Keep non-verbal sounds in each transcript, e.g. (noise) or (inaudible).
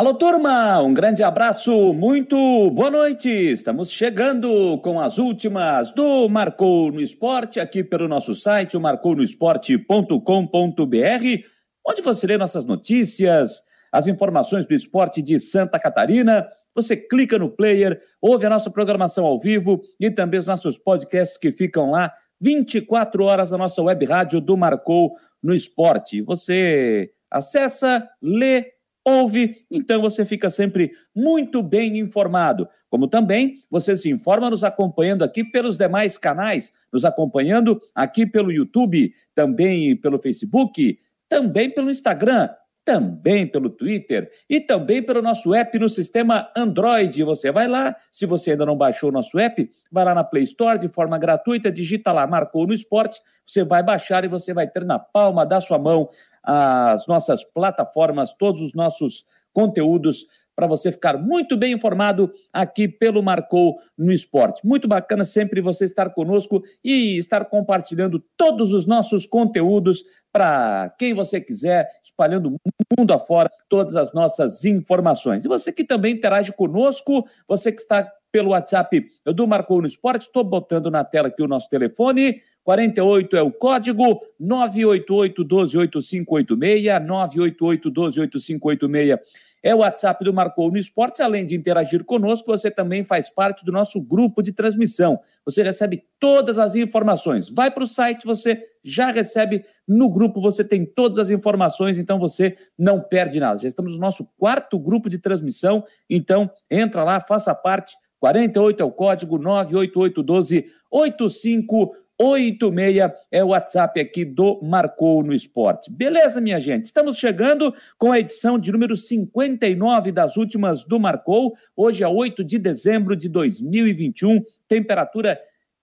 Alô, turma! Um grande abraço, muito boa noite! Estamos chegando com as últimas do Marcou no Esporte, aqui pelo nosso site, o marcounoesporte.com.br, onde você lê nossas notícias, as informações do esporte de Santa Catarina. Você clica no player, ouve a nossa programação ao vivo e também os nossos podcasts que ficam lá 24 horas na nossa web rádio do Marcou no Esporte. Você acessa, lê, ouve, então você fica sempre muito bem informado. Como também você se informa nos acompanhando aqui pelos demais canais, nos acompanhando aqui pelo YouTube, também pelo Facebook, também pelo Instagram, também pelo Twitter e também pelo nosso app no sistema Android. Você vai lá, se você ainda não baixou o nosso app, vai lá na Play Store de forma gratuita, digita lá, marcou no esporte, você vai baixar e você vai ter na palma da sua mão as nossas plataformas, todos os nossos conteúdos para você ficar muito bem informado aqui pelo Marcou no Esporte. Muito bacana sempre você estar conosco e estar compartilhando todos os nossos conteúdos para quem você quiser, espalhando mundo afora todas as nossas informações. E você que também interage conosco, você que está pelo WhatsApp do Marcou no Esporte, estou botando na tela aqui o nosso telefone 48 é o código 988 128586, 988 128586 é o WhatsApp do Marcou no Esporte. Além de interagir conosco, você também faz parte do nosso grupo de transmissão. Você recebe todas as informações. Vai para o site, você já recebe no grupo, você tem todas as informações, então você não perde nada. Já estamos no nosso quarto grupo de transmissão, então entra lá, faça parte. 48 é o código 988 12 85 86 é o WhatsApp aqui do Marcou no Esporte. Beleza, minha gente? Estamos chegando com a edição de número 59 das últimas do Marcou. Hoje é 8 de dezembro de 2021, temperatura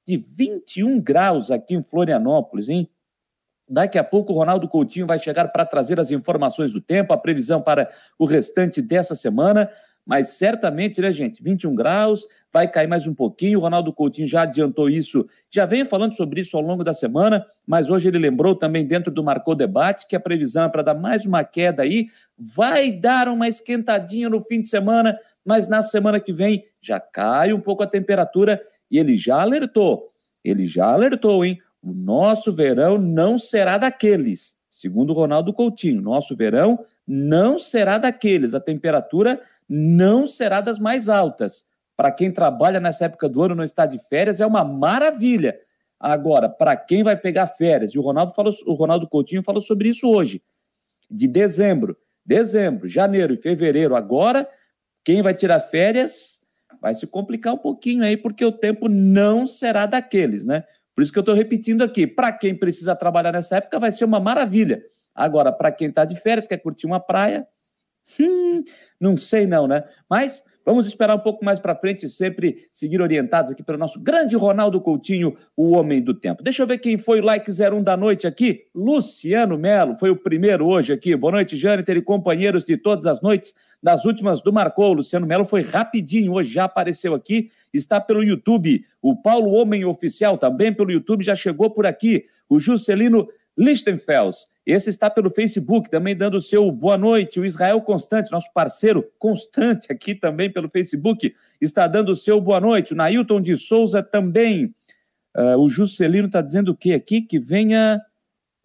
de 21 graus aqui em Florianópolis, hein? Daqui a pouco o Ronaldo Coutinho vai chegar para trazer as informações do tempo, a previsão para o restante dessa semana mas certamente, né, gente? 21 graus, vai cair mais um pouquinho. O Ronaldo Coutinho já adiantou isso, já vem falando sobre isso ao longo da semana, mas hoje ele lembrou também dentro do Marcou Debate que a previsão é para dar mais uma queda aí. Vai dar uma esquentadinha no fim de semana, mas na semana que vem já cai um pouco a temperatura e ele já alertou. Ele já alertou, hein? O nosso verão não será daqueles. Segundo Ronaldo Coutinho, nosso verão não será daqueles. A temperatura não será das mais altas. Para quem trabalha nessa época do ano não está de férias, é uma maravilha. Agora, para quem vai pegar férias, e o Ronaldo falou, o Ronaldo Coutinho falou sobre isso hoje, de dezembro, dezembro, janeiro e fevereiro, agora, quem vai tirar férias vai se complicar um pouquinho aí, porque o tempo não será daqueles, né? Por isso que eu estou repetindo aqui, para quem precisa trabalhar nessa época, vai ser uma maravilha. Agora, para quem está de férias, quer curtir uma praia, Hum, não sei não, né? Mas vamos esperar um pouco mais para frente e sempre seguir orientados aqui pelo nosso grande Ronaldo Coutinho, o homem do tempo. Deixa eu ver quem foi o like 01 da noite aqui. Luciano Melo foi o primeiro hoje aqui. Boa noite, Jâniter e companheiros de todas as noites das últimas do Marcou. Luciano Melo foi rapidinho hoje, já apareceu aqui, está pelo YouTube. O Paulo Homem Oficial também pelo YouTube já chegou por aqui. O Juscelino Lichtenfels esse está pelo Facebook, também dando o seu boa noite. O Israel Constante, nosso parceiro constante aqui também pelo Facebook, está dando o seu boa noite. O Nailton de Souza também. Uh, o Juscelino está dizendo o quê aqui? Que venha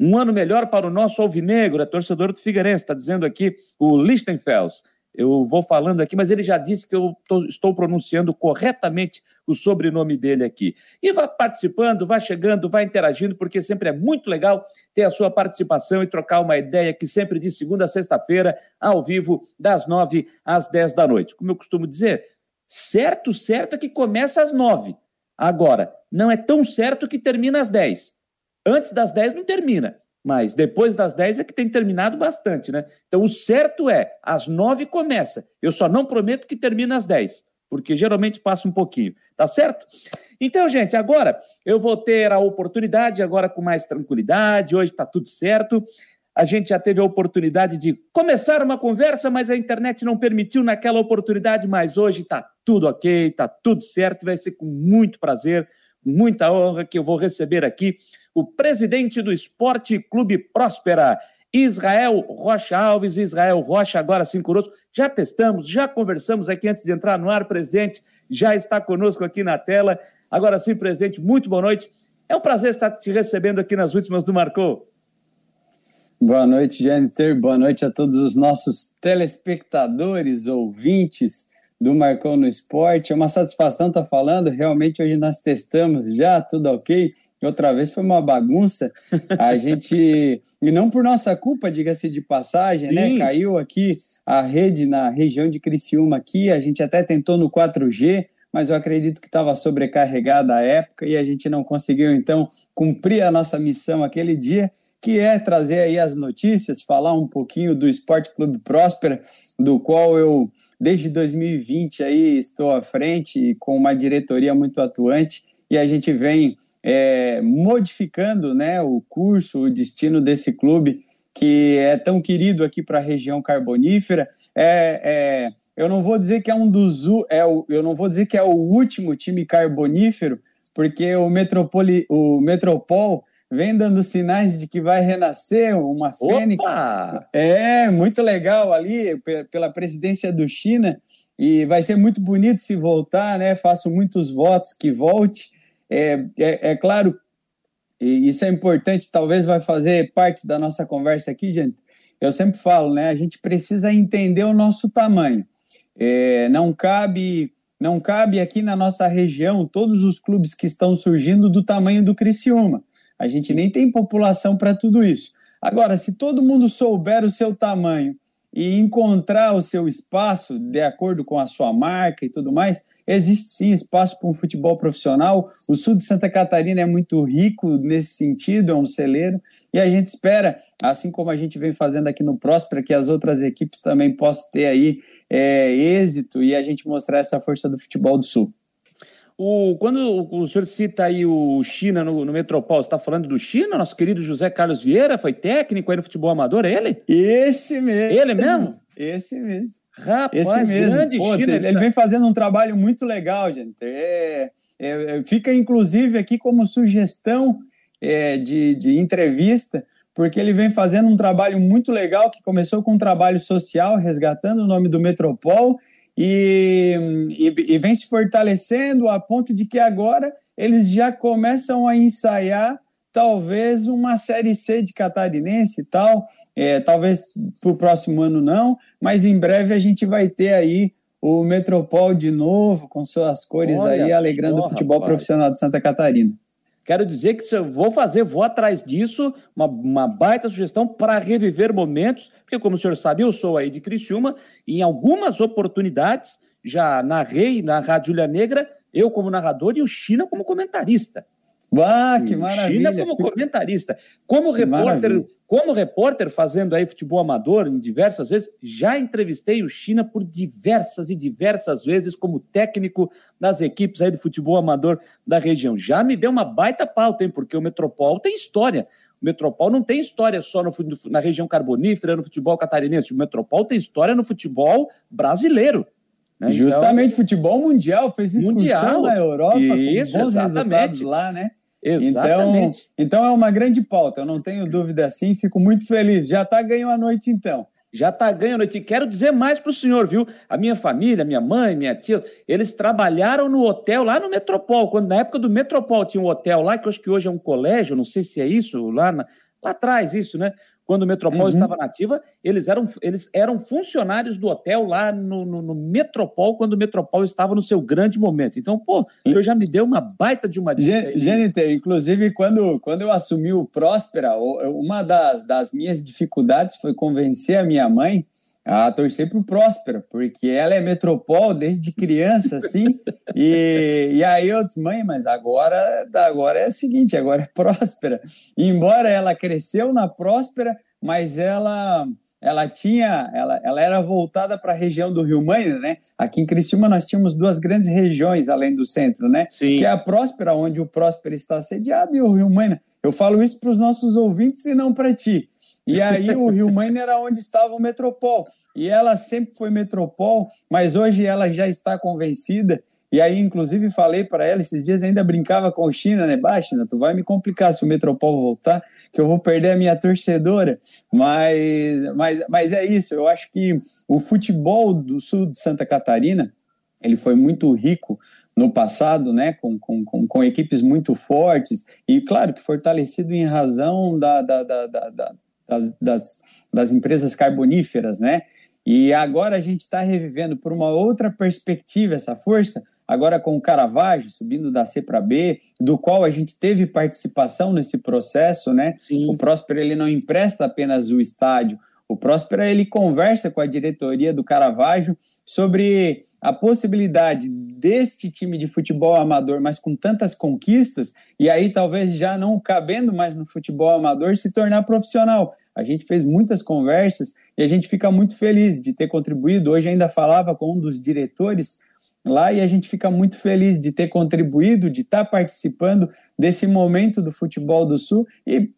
um ano melhor para o nosso alvinegro, é torcedor do Figueirense, está dizendo aqui o Lichtenfels. Eu vou falando aqui, mas ele já disse que eu tô, estou pronunciando corretamente o sobrenome dele aqui. E vá participando, vá chegando, vá interagindo, porque sempre é muito legal ter a sua participação e trocar uma ideia que sempre de segunda a sexta-feira, ao vivo, das nove às dez da noite. Como eu costumo dizer, certo, certo é que começa às nove. Agora, não é tão certo que termina às dez. Antes das dez não termina. Mas depois das 10 é que tem terminado bastante, né? Então o certo é, às 9 começa. Eu só não prometo que termine às 10, porque geralmente passa um pouquinho, tá certo? Então, gente, agora eu vou ter a oportunidade, agora com mais tranquilidade, hoje está tudo certo. A gente já teve a oportunidade de começar uma conversa, mas a internet não permitiu naquela oportunidade, mas hoje está tudo ok, está tudo certo, vai ser com muito prazer, muita honra que eu vou receber aqui o presidente do Esporte Clube Próspera, Israel Rocha Alves, Israel Rocha, agora sim conosco. Já testamos, já conversamos aqui antes de entrar no ar, presidente, já está conosco aqui na tela. Agora sim, presidente, muito boa noite. É um prazer estar te recebendo aqui nas últimas do Marcou. Boa noite, Jâniter. Boa noite a todos os nossos telespectadores, ouvintes do Marcou no Esporte. É uma satisfação estar falando. Realmente, hoje nós testamos já, tudo ok. Outra vez foi uma bagunça. A (laughs) gente. E não por nossa culpa, diga-se de passagem, né? Sim. né? Caiu aqui a rede na região de Criciúma aqui. A gente até tentou no 4G, mas eu acredito que estava sobrecarregada a época e a gente não conseguiu, então, cumprir a nossa missão aquele dia que é trazer aí as notícias, falar um pouquinho do Esporte Clube Próspera, do qual eu desde 2020 aí estou à frente com uma diretoria muito atuante e a gente vem é, modificando né, o curso, o destino desse clube que é tão querido aqui para a região carbonífera. É, é, eu não vou dizer que é um dos é o, eu não vou dizer que é o último time carbonífero, porque o Metropoli, o Metropol vem dando sinais de que vai renascer uma fênix. Opa! É, muito legal ali pela presidência do China e vai ser muito bonito se voltar, né? Faço muitos votos que volte. É, é, é claro, e isso é importante, talvez vai fazer parte da nossa conversa aqui, gente. Eu sempre falo, né? A gente precisa entender o nosso tamanho. É, não cabe não cabe aqui na nossa região todos os clubes que estão surgindo do tamanho do Criciúma. A gente nem tem população para tudo isso. Agora, se todo mundo souber o seu tamanho e encontrar o seu espaço de acordo com a sua marca e tudo mais, existe sim espaço para um futebol profissional. O sul de Santa Catarina é muito rico nesse sentido, é um celeiro, e a gente espera, assim como a gente vem fazendo aqui no Próspera, que as outras equipes também possam ter aí é, êxito e a gente mostrar essa força do futebol do sul. O, quando o senhor cita aí o China no, no Metropol, você está falando do China, nosso querido José Carlos Vieira, foi técnico aí no futebol amador, é ele? Esse mesmo. Ele mesmo? Esse mesmo. Rapaz, Esse mesmo. Pô, China. Ele, ele, vem fazendo um trabalho muito legal, gente. É, é, fica, inclusive, aqui como sugestão é, de, de entrevista, porque ele vem fazendo um trabalho muito legal, que começou com um trabalho social, resgatando o nome do Metropol, e, e, e, vem se fortalecendo a ponto de que agora eles já começam a ensaiar talvez uma série C de catarinense e tal, é, talvez para o próximo ano não, mas em breve a gente vai ter aí o Metropol de novo com suas cores Olha aí alegrando o futebol rapaz. profissional de Santa Catarina. Quero dizer que se eu vou fazer, vou atrás disso, uma, uma baita sugestão para reviver momentos, porque como o senhor sabe, eu sou aí de Criciúma, e em algumas oportunidades já narrei na Rádio Julia Negra, eu como narrador e o China como comentarista. Ah, que maravilha. China como comentarista. Como repórter, como repórter fazendo aí futebol amador em diversas vezes, já entrevistei o China por diversas e diversas vezes como técnico das equipes aí do futebol amador da região. Já me deu uma baita pauta, hein, porque o Metropol tem história. O Metropol não tem história só no, na região carbonífera, no futebol catarinense. O Metropol tem história no futebol brasileiro. Né? Justamente, então, futebol mundial, fez excursão mundial, na Europa isso, com bons exatamente. resultados lá, né? Exatamente. Então, então é uma grande pauta, eu não tenho dúvida assim, fico muito feliz. Já está ganho a noite, então. Já está ganho a noite. E quero dizer mais para o senhor, viu? A minha família, minha mãe, minha tia, eles trabalharam no hotel lá no Metropol. Quando na época do Metropol tinha um hotel lá, que eu acho que hoje é um colégio, não sei se é isso, lá, na, lá atrás, isso, né? Quando o Metropol uhum. estava nativa, eles eram, eles eram funcionários do hotel lá no, no, no, Metropol, quando o Metropol estava no seu grande momento. Então, pô, eu já me deu uma baita de uma dica. Gêniter, inclusive, quando, quando eu assumi o Próspera, uma das, das minhas dificuldades foi convencer a minha mãe a torcer para o Próspera, porque ela é metropol desde criança, assim, e, e aí eu disse, mãe, mas agora, agora é o seguinte, agora é Próspera. E embora ela cresceu na Próspera, mas ela ela tinha, ela, ela era voltada para a região do Rio Maina, né? Aqui em Criciúma nós tínhamos duas grandes regiões além do centro, né? Sim. Que é a Próspera, onde o Próspera está sediado, e o Rio Maina. Eu falo isso para os nossos ouvintes e não para ti. E aí o Rio Maine era onde estava o Metropol. E ela sempre foi Metropol, mas hoje ela já está convencida E aí, inclusive, falei para ela, esses dias ainda brincava com o China, né? Baixa, tu vai me complicar se o Metropol voltar, que eu vou perder a minha torcedora. Mas, mas, mas é isso, eu acho que o futebol do sul de Santa Catarina, ele foi muito rico no passado, né, com, com, com, com, equipes muito fortes, e claro que fortalecido em razão da, da, da, da das, das, das empresas carboníferas, né? E agora a gente está revivendo por uma outra perspectiva essa força, agora com o Caravaggio subindo da C para B, do qual a gente teve participação nesse processo, né? Sim. O Próspero ele não empresta apenas o estádio, o Próspero ele conversa com a diretoria do Caravaggio sobre a possibilidade deste time de futebol amador, mas com tantas conquistas, e aí talvez já não cabendo mais no futebol amador, se tornar profissional. A gente fez muitas conversas e a gente fica muito feliz de ter contribuído. Hoje ainda falava com um dos diretores lá e a gente fica muito feliz de ter contribuído, de estar participando desse momento do futebol do Sul e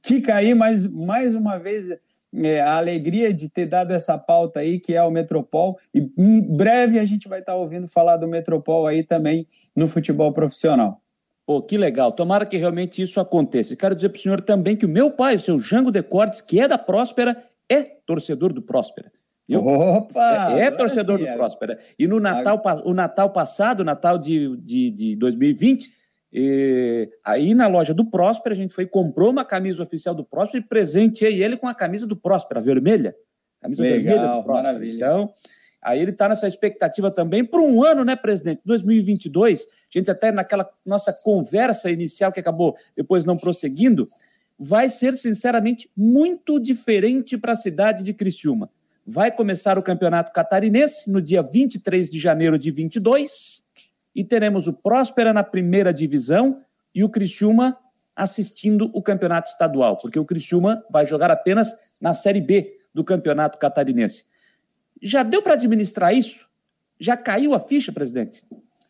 fica aí mais, mais uma vez é, a alegria de ter dado essa pauta aí, que é o Metropol, e em breve a gente vai estar ouvindo falar do Metropol aí também no futebol profissional. Pô, que legal. Tomara que realmente isso aconteça. E quero dizer para o senhor também que o meu pai, o seu Jango Decortes, que é da Próspera, é torcedor do Próspera. Eu, Opa! É, é torcedor sim, do é. Próspera. E no Natal, o Natal passado, o Natal de, de, de 2020, e aí na loja do Próspera, a gente foi comprou uma camisa oficial do Próspera e presenteei ele com a camisa do Próspera, vermelha. Camisa Legal, vermelha do Próspera. Maravilha. Então, aí ele está nessa expectativa também para um ano, né, presidente? 2022. A gente até naquela nossa conversa inicial que acabou depois não prosseguindo, vai ser sinceramente muito diferente para a cidade de Criciúma. Vai começar o Campeonato Catarinense no dia 23 de janeiro de 22 e teremos o Próspera na primeira divisão e o Criciúma assistindo o campeonato estadual, porque o Criciúma vai jogar apenas na Série B do campeonato catarinense. Já deu para administrar isso? Já caiu a ficha, presidente?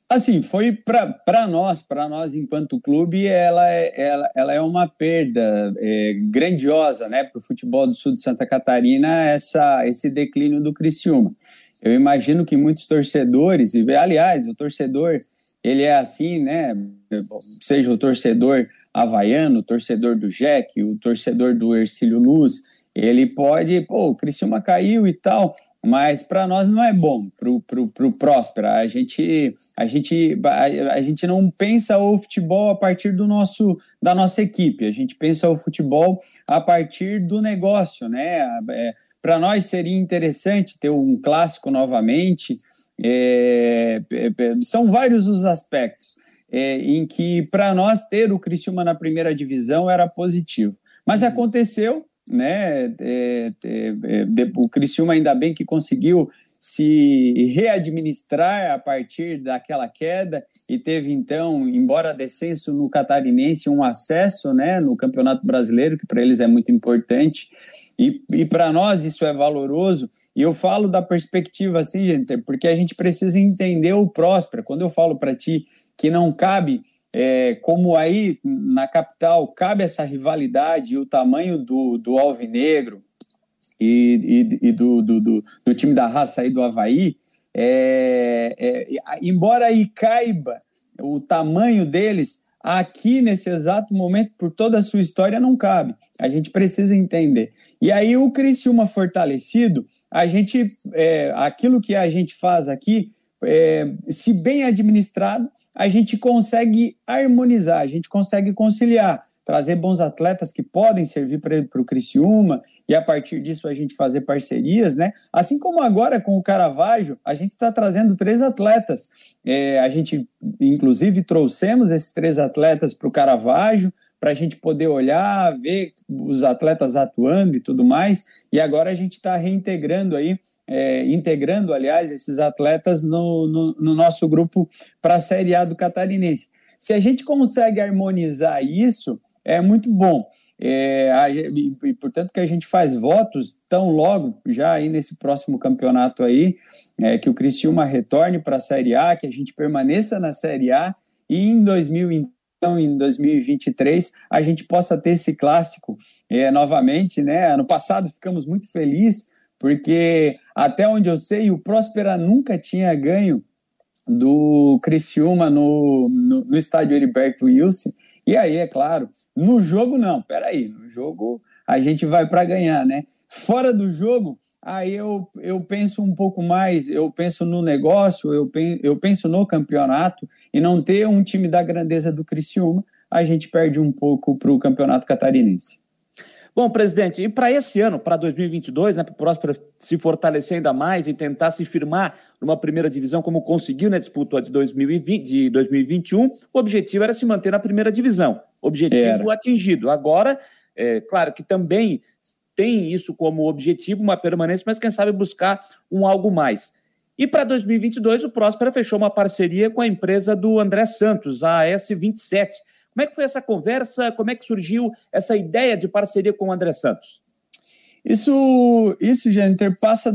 Assim, foi para nós, para nós enquanto clube, ela é, ela, ela é uma perda é, grandiosa né, para o futebol do sul de Santa Catarina, essa, esse declínio do Criciúma. Eu imagino que muitos torcedores, e aliás, o torcedor, ele é assim, né? Seja o torcedor havaiano, o torcedor do Jack, o torcedor do Ercílio Luz, ele pode, pô, o Criciúma caiu e tal, mas para nós não é bom, pro, pro, pro Próspera. A gente, a, gente, a, a, gente não pensa o futebol a partir do nosso, da nossa equipe, a gente pensa o futebol a partir do negócio, né? É, para nós seria interessante ter um clássico novamente. É, é, é, são vários os aspectos é, em que para nós ter o Criciúma na primeira divisão era positivo. Mas uhum. aconteceu, né? É, é, o Criciúma ainda bem que conseguiu se readministrar a partir daquela queda e teve então, embora descenso no catarinense, um acesso né, no Campeonato Brasileiro, que para eles é muito importante, e, e para nós isso é valoroso. E eu falo da perspectiva assim, gente, porque a gente precisa entender o Próspera. Quando eu falo para ti que não cabe, é, como aí na capital cabe essa rivalidade e o tamanho do, do Alvinegro, e, e, e do, do, do, do, time da raça aí do Havaí, é, é, embora aí caiba o tamanho deles, aqui nesse exato momento, por toda a sua história, não cabe. A gente precisa entender. E aí o Criciúma fortalecido, a gente, é, aquilo que a gente faz aqui, é, se bem administrado, a gente consegue harmonizar, a gente consegue conciliar, trazer bons atletas que podem servir para o Criciúma e a partir disso a gente fazer parcerias, né? Assim como agora com o Caravaggio, a gente está trazendo três atletas. É, a gente, inclusive, trouxemos esses três atletas para o Caravaggio, para a gente poder olhar, ver os atletas atuando e tudo mais. E agora a gente está reintegrando aí, é, integrando, aliás, esses atletas no, no, no nosso grupo para a Série A do Catarinense. Se a gente consegue harmonizar isso, é muito bom. É, e, e, portanto que a gente faz votos tão logo já aí nesse próximo campeonato aí é, que o Criciúma retorne para a Série A, que a gente permaneça na Série A e em 2000 então em 2023 a gente possa ter esse clássico é, novamente, né? Ano passado ficamos muito felizes porque até onde eu sei o Próspera nunca tinha ganho do Criciúma no, no, no estádio Heriberto Wilson. E aí, é claro, no jogo não, peraí, no jogo a gente vai para ganhar, né? Fora do jogo, aí eu, eu penso um pouco mais, eu penso no negócio, eu penso, eu penso no campeonato, e não ter um time da grandeza do Criciúma, a gente perde um pouco para o campeonato catarinense. Bom, presidente, e para esse ano, para 2022, né, para o Próspera se fortalecer ainda mais e tentar se firmar numa primeira divisão, como conseguiu na disputa de, 2020, de 2021, o objetivo era se manter na primeira divisão. Objetivo era. atingido. Agora, é, claro que também tem isso como objetivo, uma permanência, mas quem sabe buscar um algo mais. E para 2022, o Próspera fechou uma parceria com a empresa do André Santos, a AS27 como é que foi essa conversa? Como é que surgiu essa ideia de parceria com o André Santos? Isso, isso, Jâniter, passa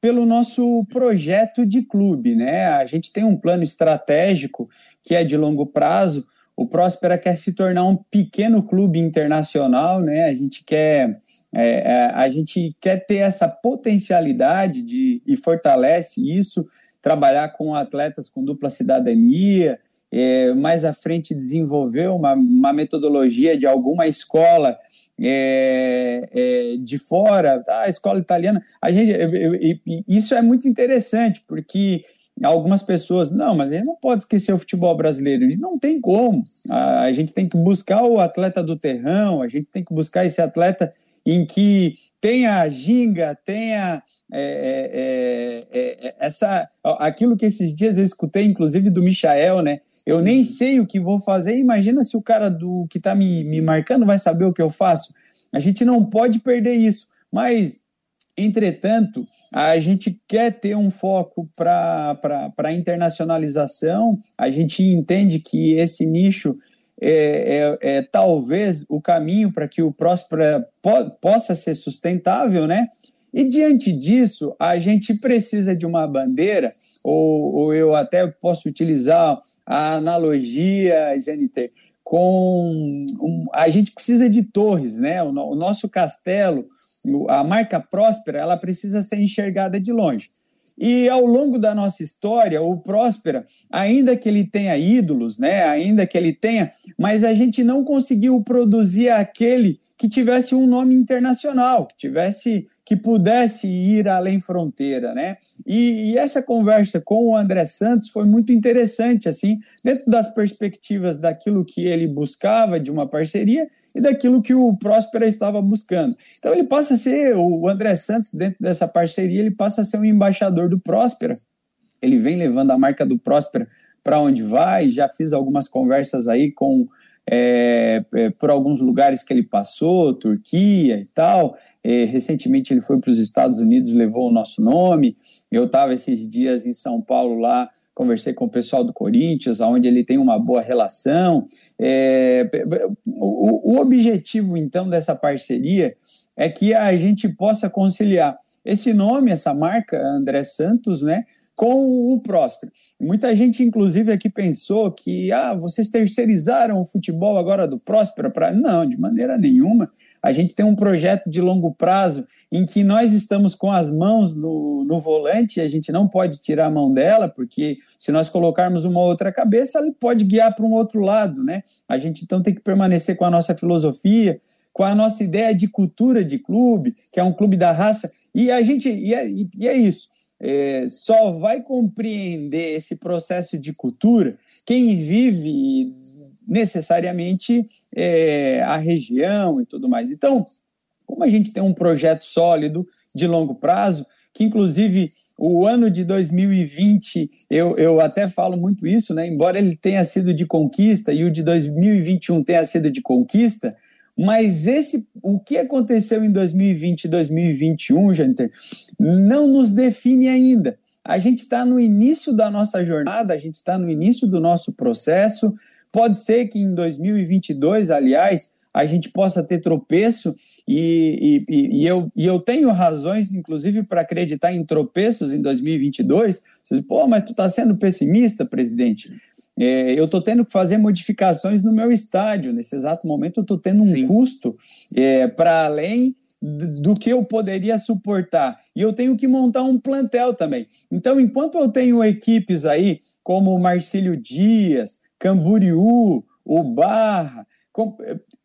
pelo nosso projeto de clube, né? A gente tem um plano estratégico que é de longo prazo. O Próspera quer se tornar um pequeno clube internacional, né? A gente quer, é, é, a gente quer ter essa potencialidade de, e fortalece isso, trabalhar com atletas com dupla cidadania, é, mais à frente desenvolveu uma, uma metodologia de alguma escola é, é, de fora, tá, a escola italiana. A gente, isso é muito interessante, porque algumas pessoas, não, mas a gente não pode esquecer o futebol brasileiro, não tem como. A, a gente tem que buscar o atleta do terrão, a gente tem que buscar esse atleta em que tenha ginga, tenha é, é, é, é essa aquilo que esses dias eu escutei, inclusive do Michael, né? Eu nem sei o que vou fazer. Imagina se o cara do que está me, me marcando vai saber o que eu faço. A gente não pode perder isso. Mas, entretanto, a gente quer ter um foco para a internacionalização. A gente entende que esse nicho é, é, é talvez o caminho para que o Próspera po possa ser sustentável, né? E diante disso, a gente precisa de uma bandeira, ou, ou eu até posso utilizar a analogia, Janiter, com um, a gente precisa de torres, né? O, o nosso castelo, a marca Próspera, ela precisa ser enxergada de longe. E ao longo da nossa história, o Próspera, ainda que ele tenha ídolos, né, ainda que ele tenha, mas a gente não conseguiu produzir aquele que tivesse um nome internacional, que tivesse que pudesse ir além fronteira, né? E, e, essa conversa com o André Santos foi muito interessante, assim, dentro das perspectivas daquilo que ele buscava de uma parceria e daquilo que o Próspera estava buscando. Então ele passa a ser, o André Santos, dentro dessa parceria, ele passa a ser um embaixador do Próspera. Ele vem levando a marca do Próspera para onde vai, já fiz algumas conversas aí com é, por alguns lugares que ele passou, Turquia e tal. Recentemente ele foi para os Estados Unidos, levou o nosso nome. Eu estava esses dias em São Paulo lá, conversei com o pessoal do Corinthians, onde ele tem uma boa relação. É, o, o objetivo, então, dessa parceria é que a gente possa conciliar esse nome, essa marca, André Santos, né, com o Próspero. Muita gente, inclusive, aqui pensou que ah, vocês terceirizaram o futebol agora do Próspero para. Não, de maneira nenhuma. A gente tem um projeto de longo prazo em que nós estamos com as mãos no, no volante, a gente não pode tirar a mão dela, porque se nós colocarmos uma outra cabeça, ela pode guiar para um outro lado, né? A gente então tem que permanecer com a nossa filosofia, com a nossa ideia de cultura de clube, que é um clube da raça, e a gente e é, e é isso. É, só vai compreender esse processo de cultura quem vive necessariamente é, a região e tudo mais. Então, como a gente tem um projeto sólido de longo prazo, que inclusive o ano de 2020, eu, eu até falo muito isso, né? embora ele tenha sido de conquista e o de 2021 tenha sido de conquista, mas esse, o que aconteceu em 2020 e 2021, gente, não nos define ainda. A gente está no início da nossa jornada, a gente está no início do nosso processo, Pode ser que em 2022, aliás, a gente possa ter tropeço e, e, e eu, e eu tenho razões, inclusive, para acreditar em tropeços em 2022. Vocês, pô, mas tu está sendo pessimista, presidente? É, eu estou tendo que fazer modificações no meu estádio. Nesse exato momento, eu estou tendo um Sim. custo é, para além do que eu poderia suportar. E eu tenho que montar um plantel também. Então, enquanto eu tenho equipes aí como Marcílio Dias, Camboriú, o Barra,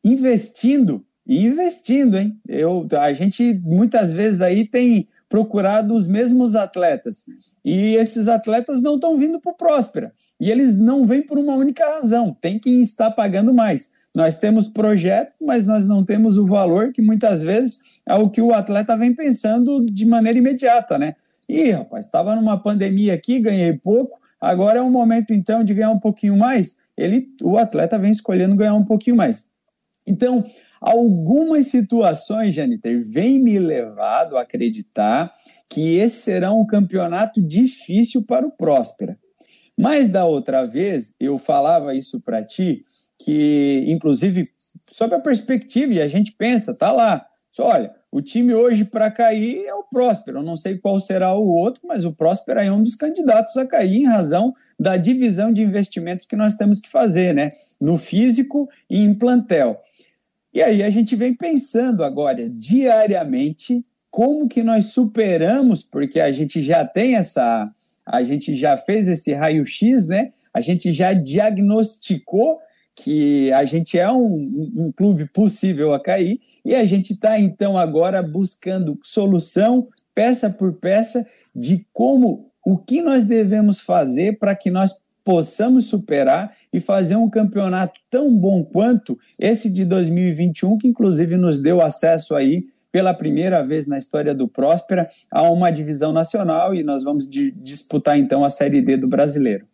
investindo e investindo, hein? Eu, a gente muitas vezes aí tem procurado os mesmos atletas e esses atletas não estão vindo para o Próspera e eles não vêm por uma única razão, tem que estar pagando mais. Nós temos projeto, mas nós não temos o valor que muitas vezes é o que o atleta vem pensando de maneira imediata, né? Ih, rapaz, estava numa pandemia aqui, ganhei pouco, agora é o momento então de ganhar um pouquinho mais. Ele, o atleta vem escolhendo ganhar um pouquinho mais. Então, algumas situações, Janiter, vêm me levado a acreditar que esse será um campeonato difícil para o Próspera. Mas da outra vez, eu falava isso para ti, que inclusive sob a perspectiva, e a gente pensa, tá lá, só olha, o time hoje para cair é o Próspero. Eu não sei qual será o outro, mas o Próspero é um dos candidatos a cair em razão da divisão de investimentos que nós temos que fazer, né? No físico e em plantel. E aí a gente vem pensando agora diariamente como que nós superamos, porque a gente já tem essa, a gente já fez esse raio-x, né? A gente já diagnosticou que a gente é um, um clube possível a cair e a gente está então agora buscando solução peça por peça de como o que nós devemos fazer para que nós possamos superar e fazer um campeonato tão bom quanto esse de 2021, que inclusive nos deu acesso aí pela primeira vez na história do Próspera a uma divisão nacional e nós vamos disputar então a Série D do Brasileiro.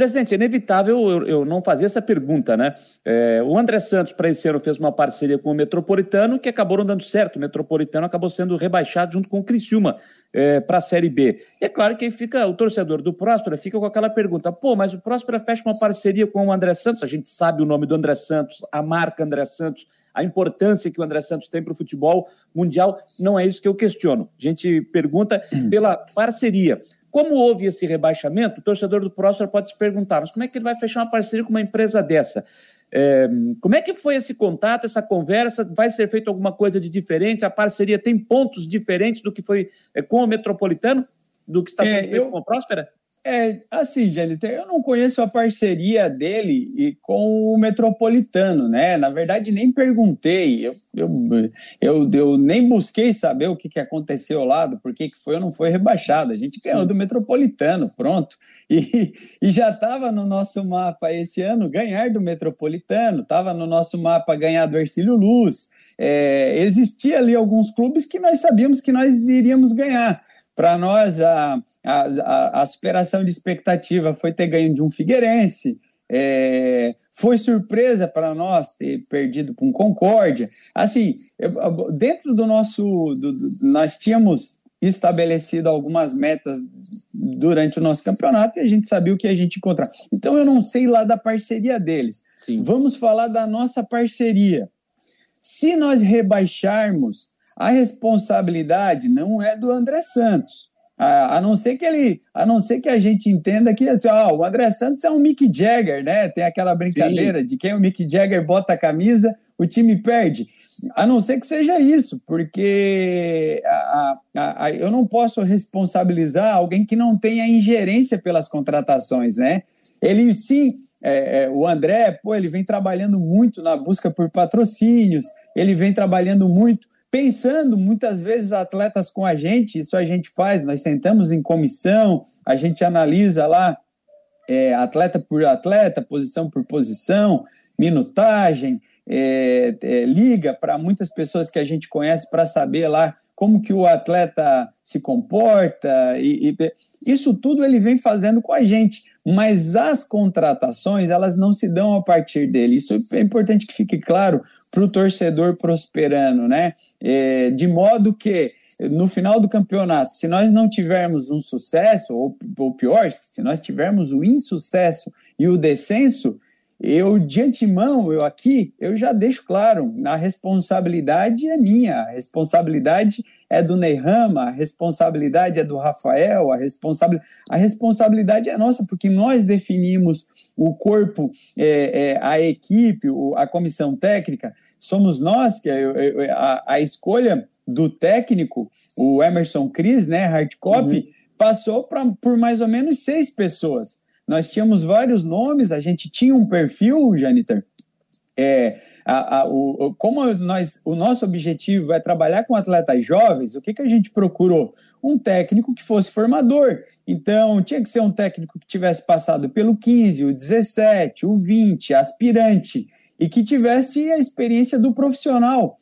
Presidente, é inevitável eu, eu não fazer essa pergunta, né? É, o André Santos, para esse ano, fez uma parceria com o Metropolitano que acabou não dando certo. O Metropolitano acabou sendo rebaixado junto com o Criciúma é, para a Série B. E é claro que fica o torcedor do Próspera fica com aquela pergunta: pô, mas o Próspera fecha uma parceria com o André Santos, a gente sabe o nome do André Santos, a marca André Santos, a importância que o André Santos tem para o futebol mundial. Não é isso que eu questiono. A gente pergunta pela parceria. Como houve esse rebaixamento, o torcedor do Próspera pode se perguntar: mas como é que ele vai fechar uma parceria com uma empresa dessa? É, como é que foi esse contato, essa conversa? Vai ser feito alguma coisa de diferente? A parceria tem pontos diferentes do que foi é, com o Metropolitano, do que está sendo é, feito eu, com a Próspera? É, assim, Jennifer, eu não conheço a parceria dele e com o Metropolitano, né? Na verdade, nem perguntei, eu, eu, eu, eu nem busquei saber o que, que aconteceu lá, do porquê que foi ou não foi rebaixado. A gente ganhou do Metropolitano, pronto. E, e já estava no nosso mapa esse ano ganhar do Metropolitano, estava no nosso mapa ganhar do Ercílio Luz. É, existia ali alguns clubes que nós sabíamos que nós iríamos ganhar. Para nós, a, a, a, superação de expectativa foi ter ganho de um Figueirense, é, foi surpresa para nós ter perdido com Concórdia. Assim, dentro do nosso. Do, do, nós tínhamos estabelecido algumas metas durante o nosso campeonato e a gente sabia o que a gente encontrar. Então eu não sei lá da parceria deles. Sim. Vamos falar da nossa parceria. Se nós rebaixarmos a responsabilidade não é do André Santos. A, a, não ser que ele, a não ser que a gente entenda que assim, ó, o André Santos é um Mick Jagger, né? Tem aquela brincadeira Sim. de quem o Mick Jagger bota a camisa, o time perde. A não ser que seja isso, porque a, a, eu não posso responsabilizar alguém que não tenha ingerência pelas contratações, né? Ele sim, é, é, o André, pô, ele vem trabalhando muito na busca por patrocínios, ele vem trabalhando muito pensando muitas vezes atletas com a gente, isso a gente faz, nós sentamos em comissão, a gente analisa lá é, atleta por atleta, posição por posição, minutagem, é, é, liga para muitas pessoas que a gente conhece para saber lá como que o atleta se comporta e, e, isso tudo ele vem fazendo com a gente, mas as contratações elas não se dão a partir dele. Isso é importante que fique claro para o torcedor prosperando, né? É, de modo que no final do campeonato, se nós não tivermos um sucesso, ou, ou pior, se nós tivermos o insucesso e o descenso, eu de antemão, eu aqui, eu já deixo claro, a responsabilidade é minha, a responsabilidade é do Neyrama, a responsabilidade é do Rafael, a, responsabil... a responsabilidade é nossa, porque nós definimos o corpo, é, é, a equipe, a comissão técnica, somos nós, que é, a, a escolha do técnico, o Emerson Cris, né, hardcopy, uhum. passou pra, por mais ou menos seis pessoas. Nós tínhamos vários nomes, a gente tinha um perfil, Janitor, é, a, a, o, como nós, o nosso objetivo é trabalhar com atletas jovens, o que, que a gente procurou? Um técnico que fosse formador. Então, tinha que ser um técnico que tivesse passado pelo 15, o 17, o 20, aspirante, e que tivesse a experiência do profissional.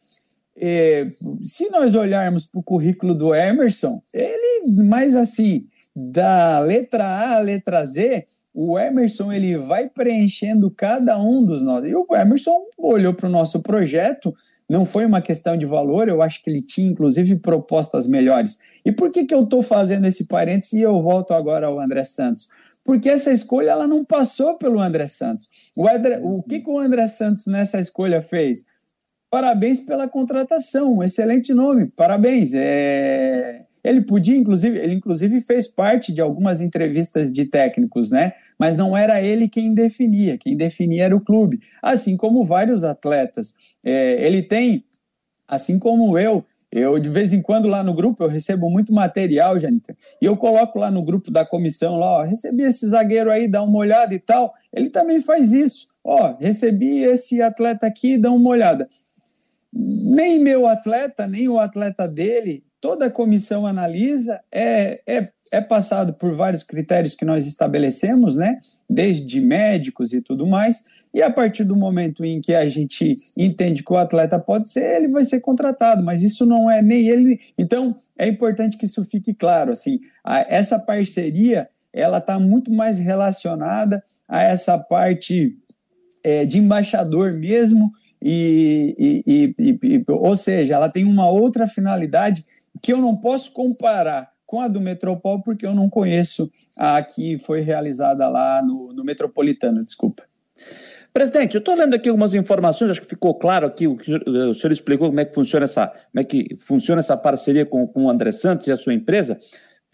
É, se nós olharmos para o currículo do Emerson, ele, mais assim, da letra A à letra Z, o Emerson ele vai preenchendo cada um dos nós. E o Emerson olhou para o nosso projeto, não foi uma questão de valor, eu acho que ele tinha inclusive propostas melhores. E por que, que eu estou fazendo esse parênteses e eu volto agora ao André Santos? Porque essa escolha ela não passou pelo André Santos. O, o que, que o André Santos nessa escolha fez? Parabéns pela contratação, um excelente nome, parabéns. É... Ele podia, inclusive, ele inclusive fez parte de algumas entrevistas de técnicos, né? Mas não era ele quem definia, quem definia era o clube. Assim como vários atletas. É, ele tem, assim como eu, eu, de vez em quando, lá no grupo, eu recebo muito material, Janita, e eu coloco lá no grupo da comissão, lá, ó, recebi esse zagueiro aí, dá uma olhada e tal. Ele também faz isso. Ó, recebi esse atleta aqui, dá uma olhada. Nem meu atleta, nem o atleta dele, toda a comissão analisa, é, é, é passado por vários critérios que nós estabelecemos, né? Desde médicos e tudo mais. E a partir do momento em que a gente entende que o atleta pode ser, ele vai ser contratado, mas isso não é nem ele. Então, é importante que isso fique claro. Assim, a, essa parceria ela está muito mais relacionada a essa parte é, de embaixador mesmo, e, e, e, e, ou seja, ela tem uma outra finalidade que eu não posso comparar com a do Metropol, porque eu não conheço a que foi realizada lá no, no Metropolitano, desculpa. Presidente, eu estou lendo aqui algumas informações, acho que ficou claro aqui, o, que o senhor explicou como é que funciona essa, como é que funciona essa parceria com, com o André Santos e a sua empresa.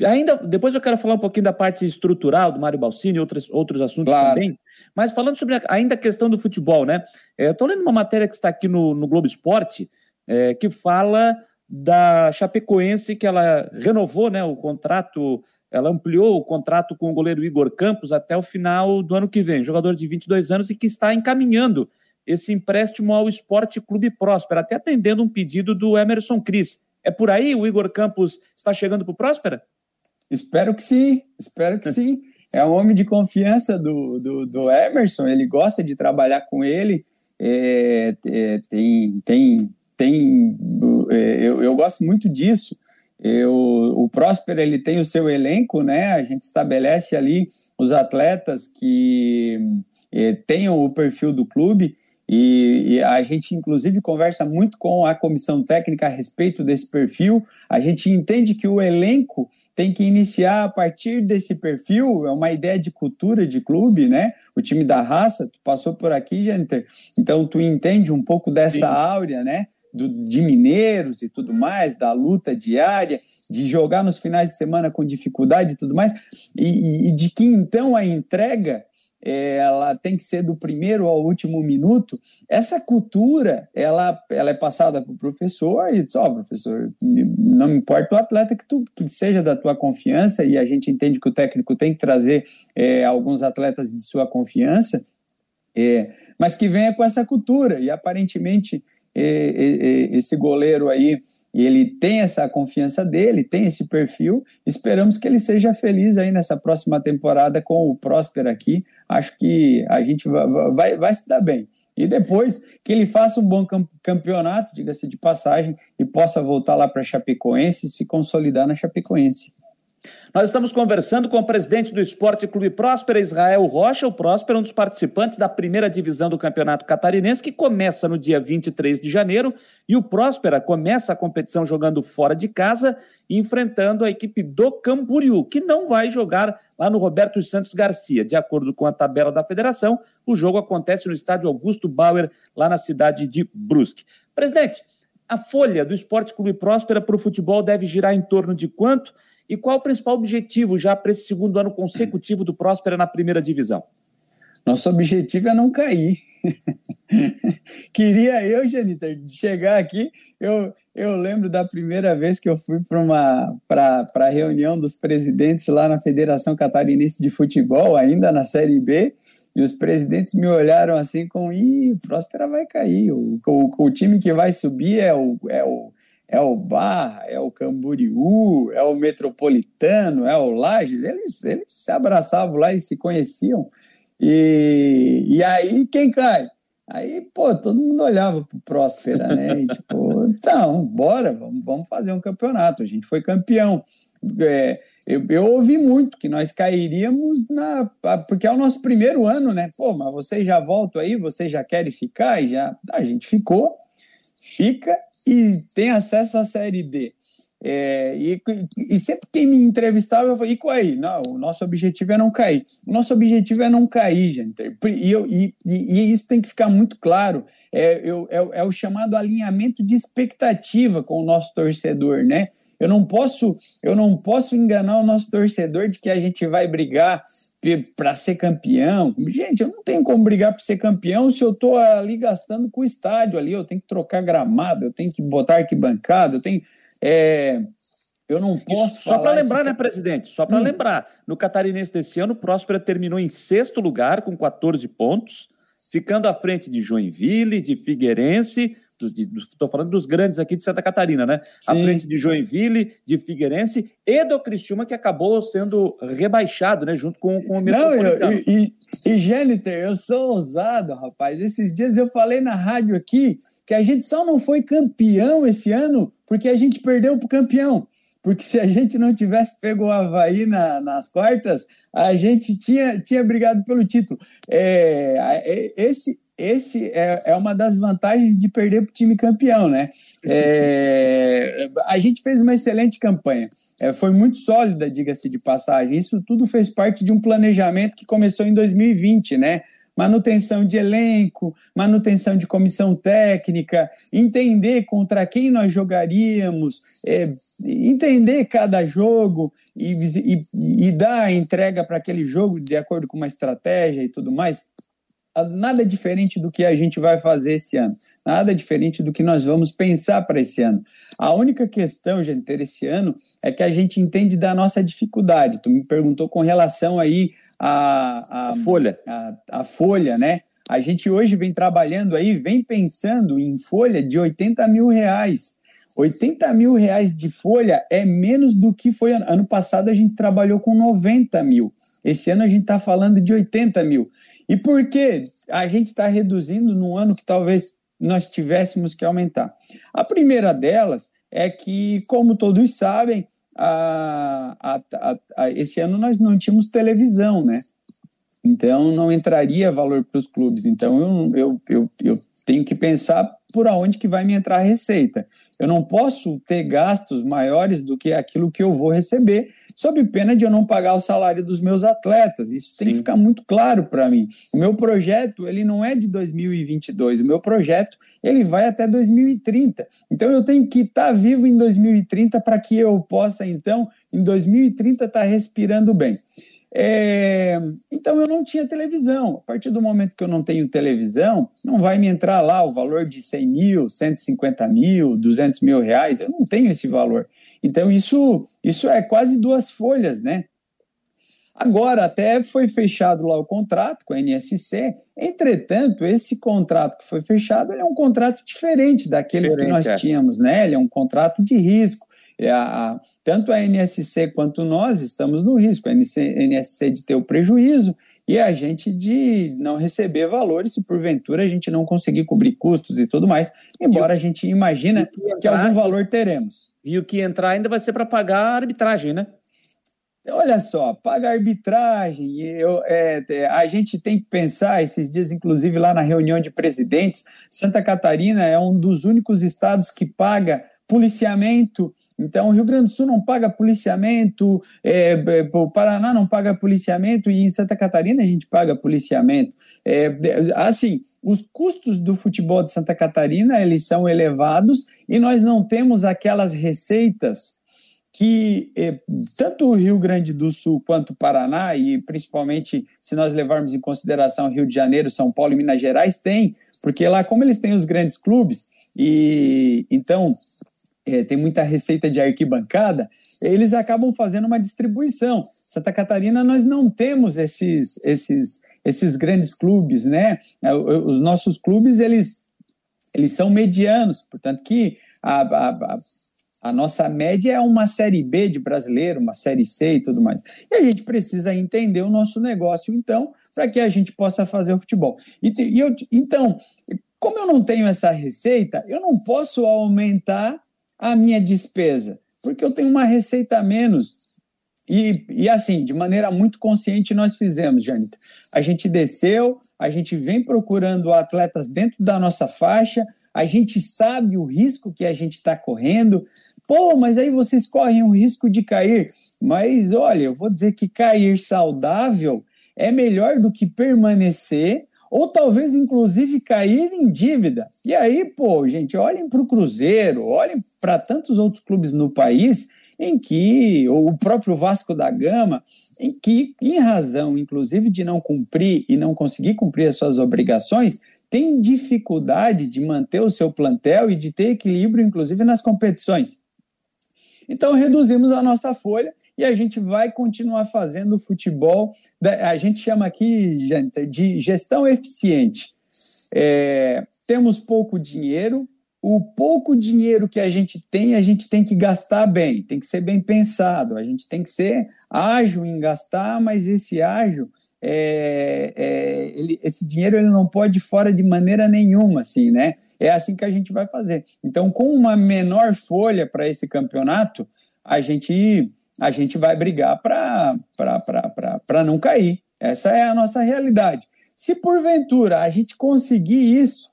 Ainda, depois eu quero falar um pouquinho da parte estrutural do Mário Balsini e outros, outros assuntos claro. também, mas falando sobre a, ainda a questão do futebol, né? É, eu estou lendo uma matéria que está aqui no, no Globo Esporte, é, que fala da Chapecoense, que ela renovou né, o contrato, ela ampliou o contrato com o goleiro Igor Campos até o final do ano que vem, jogador de 22 anos e que está encaminhando esse empréstimo ao Esporte Clube Próspera, até atendendo um pedido do Emerson Cris. É por aí o Igor Campos está chegando para o Próspera? Espero que sim, espero que sim. É um homem de confiança do, do, do Emerson, ele gosta de trabalhar com ele, é, é, tem, tem, tem é, eu, eu gosto muito disso. Eu, o Próspero ele tem o seu elenco, né? A gente estabelece ali os atletas que é, tenham o perfil do clube e, e, a gente inclusive conversa muito com a comissão técnica a respeito desse perfil. A gente entende que o elenco tem que iniciar a partir desse perfil, é uma ideia de cultura de clube, né? O time da raça, tu passou por aqui, Jennifer, então tu entende um pouco dessa Sim. áurea, né? Do, de mineiros e tudo mais, da luta diária, de jogar nos finais de semana com dificuldade e tudo mais, e, e de que então a entrega é, ela tem que ser do primeiro ao último minuto. Essa cultura, ela, ela é passada para o professor e diz, ó, oh, professor, não me importa o atleta que, tu, que seja da tua confiança e a gente entende que o técnico tem que trazer é, alguns atletas de sua confiança, é, mas que venha com essa cultura e aparentemente esse goleiro aí, ele tem essa confiança dele, tem esse perfil. Esperamos que ele seja feliz aí nessa próxima temporada com o Próspero aqui. Acho que a gente vai, vai, vai se dar bem. E depois que ele faça um bom campeonato, diga-se de passagem, e possa voltar lá para Chapecoense e se consolidar na Chapecoense. Nós estamos conversando com o presidente do Esporte Clube Próspera, Israel Rocha. O Próspera é um dos participantes da primeira divisão do Campeonato Catarinense, que começa no dia 23 de janeiro. E o Próspera começa a competição jogando fora de casa enfrentando a equipe do Camboriú, que não vai jogar lá no Roberto Santos Garcia. De acordo com a tabela da federação, o jogo acontece no estádio Augusto Bauer, lá na cidade de Brusque. Presidente, a folha do Esporte Clube Próspera para o futebol deve girar em torno de quanto? E qual o principal objetivo já para esse segundo ano consecutivo do Próspera na primeira divisão? Nosso objetivo é não cair. (laughs) Queria eu, Janita, chegar aqui. Eu, eu lembro da primeira vez que eu fui para a reunião dos presidentes lá na Federação Catarinense de Futebol, ainda na Série B, e os presidentes me olharam assim com: ih, o Próspera vai cair, o, o, o time que vai subir é o, é o, é o Barra, é o Camboriú, é o Metropolitano, é o Laje. Eles, eles se abraçavam lá e se conheciam. E, e aí quem cai? Aí, pô, todo mundo olhava pro Próspera, né? E, (laughs) tipo, então, bora, vamos, vamos fazer um campeonato. A gente foi campeão. É, eu, eu, ouvi muito que nós cairíamos na. Porque é o nosso primeiro ano, né? Pô, mas vocês já voltam aí, vocês já querem ficar? E já. A gente ficou, fica e tem acesso à Série D. É, e, e, sempre quem me entrevistava, eu falei, e aí? Não, o nosso objetivo é não cair. O nosso objetivo é não cair, gente. E, eu, e, e isso tem que ficar muito claro. É, eu, é, é, o chamado alinhamento de expectativa com o nosso torcedor, né? Eu não posso, eu não posso enganar o nosso torcedor de que a gente vai brigar para ser campeão. Gente, eu não tenho como brigar para ser campeão se eu estou ali gastando com o estádio ali, eu tenho que trocar gramado, eu tenho que botar arquibancada, eu tenho é, eu não posso Só para lembrar, né, presidente? Só para hum. lembrar, no Catarinense desse ano, o Próspera terminou em sexto lugar com 14 pontos, ficando à frente de Joinville, de Figueirense, estou falando dos grandes aqui de Santa Catarina, né? Sim. À frente de Joinville, de Figueirense e do Criciúma, que acabou sendo rebaixado, né? Junto com, com o Metropolitano. Não, e, e, e eu sou ousado, rapaz. Esses dias eu falei na rádio aqui que a gente só não foi campeão esse ano porque a gente perdeu para o campeão. Porque se a gente não tivesse pego o Havaí na, nas quartas, a gente tinha, tinha brigado pelo título. É, é esse esse é, é uma das vantagens de perder para o time campeão, né? É, a gente fez uma excelente campanha. É, foi muito sólida, diga-se de passagem. Isso tudo fez parte de um planejamento que começou em 2020, né? manutenção de elenco, manutenção de comissão técnica, entender contra quem nós jogaríamos, é, entender cada jogo e, e, e dar a entrega para aquele jogo de acordo com uma estratégia e tudo mais. Nada diferente do que a gente vai fazer esse ano, nada diferente do que nós vamos pensar para esse ano. A única questão, gente, esse ano é que a gente entende da nossa dificuldade. Tu me perguntou com relação aí a, a, folha. A, a, folha, né? A gente hoje vem trabalhando aí, vem pensando em folha de 80 mil reais. 80 mil reais de folha é menos do que foi ano, ano passado. A gente trabalhou com 90 mil. Esse ano a gente está falando de 80 mil. E por que a gente está reduzindo num ano que talvez nós tivéssemos que aumentar? A primeira delas é que, como todos sabem, a, a, a, esse ano nós não tínhamos televisão, né? Então não entraria valor para os clubes. Então eu, eu, eu, eu tenho que pensar por aonde que vai me entrar a receita. Eu não posso ter gastos maiores do que aquilo que eu vou receber, sob pena de eu não pagar o salário dos meus atletas. Isso tem Sim. que ficar muito claro para mim. O meu projeto, ele não é de 2022, o meu projeto, ele vai até 2030. Então eu tenho que estar tá vivo em 2030 para que eu possa então em 2030 estar tá respirando bem. É, então eu não tinha televisão. A partir do momento que eu não tenho televisão, não vai me entrar lá o valor de 100 mil, 150 mil, 200 mil reais. Eu não tenho esse valor. Então isso, isso é quase duas folhas, né? Agora, até foi fechado lá o contrato com a NSC. Entretanto, esse contrato que foi fechado é um contrato diferente daqueles diferente, que nós é. tínhamos, né? Ele é um contrato de risco. É a, tanto a NSC quanto nós estamos no risco, a NSC de ter o prejuízo e a gente de não receber valores se porventura a gente não conseguir cobrir custos e tudo mais, embora a gente imagina que, entrar, que algum valor teremos. E o que entrar ainda vai ser para pagar a arbitragem, né? Olha só, paga arbitragem. Eu, é, é, a gente tem que pensar, esses dias, inclusive lá na reunião de presidentes, Santa Catarina é um dos únicos estados que paga policiamento. Então, o Rio Grande do Sul não paga policiamento, é, é, o Paraná não paga policiamento e em Santa Catarina a gente paga policiamento. É, assim, os custos do futebol de Santa Catarina eles são elevados e nós não temos aquelas receitas que eh, tanto o Rio Grande do Sul quanto o Paraná, e principalmente se nós levarmos em consideração Rio de Janeiro, São Paulo e Minas Gerais, têm, porque lá, como eles têm os grandes clubes, e então eh, tem muita receita de arquibancada, eles acabam fazendo uma distribuição. Santa Catarina, nós não temos esses, esses, esses grandes clubes, né? Os nossos clubes, eles, eles são medianos, portanto que a, a, a nossa média é uma série B de brasileiro, uma série C e tudo mais. E a gente precisa entender o nosso negócio, então, para que a gente possa fazer o futebol. E, e eu, então, como eu não tenho essa receita, eu não posso aumentar a minha despesa, porque eu tenho uma receita a menos. E, e assim, de maneira muito consciente, nós fizemos, Janita. A gente desceu, a gente vem procurando atletas dentro da nossa faixa, a gente sabe o risco que a gente está correndo, Pô, mas aí vocês correm o risco de cair. Mas olha, eu vou dizer que cair saudável é melhor do que permanecer ou talvez inclusive cair em dívida. E aí, pô, gente, olhem para o Cruzeiro, olhem para tantos outros clubes no país em que, ou o próprio Vasco da Gama, em que, em razão, inclusive, de não cumprir e não conseguir cumprir as suas obrigações, tem dificuldade de manter o seu plantel e de ter equilíbrio, inclusive, nas competições. Então reduzimos a nossa folha e a gente vai continuar fazendo futebol. A gente chama aqui de gestão eficiente. É, temos pouco dinheiro, o pouco dinheiro que a gente tem, a gente tem que gastar bem, tem que ser bem pensado, a gente tem que ser ágil em gastar, mas esse ágil, é, é, ele, esse dinheiro ele não pode ir fora de maneira nenhuma, assim, né? É assim que a gente vai fazer. Então, com uma menor folha para esse campeonato, a gente, a gente vai brigar para não cair. Essa é a nossa realidade. Se porventura a gente conseguir isso,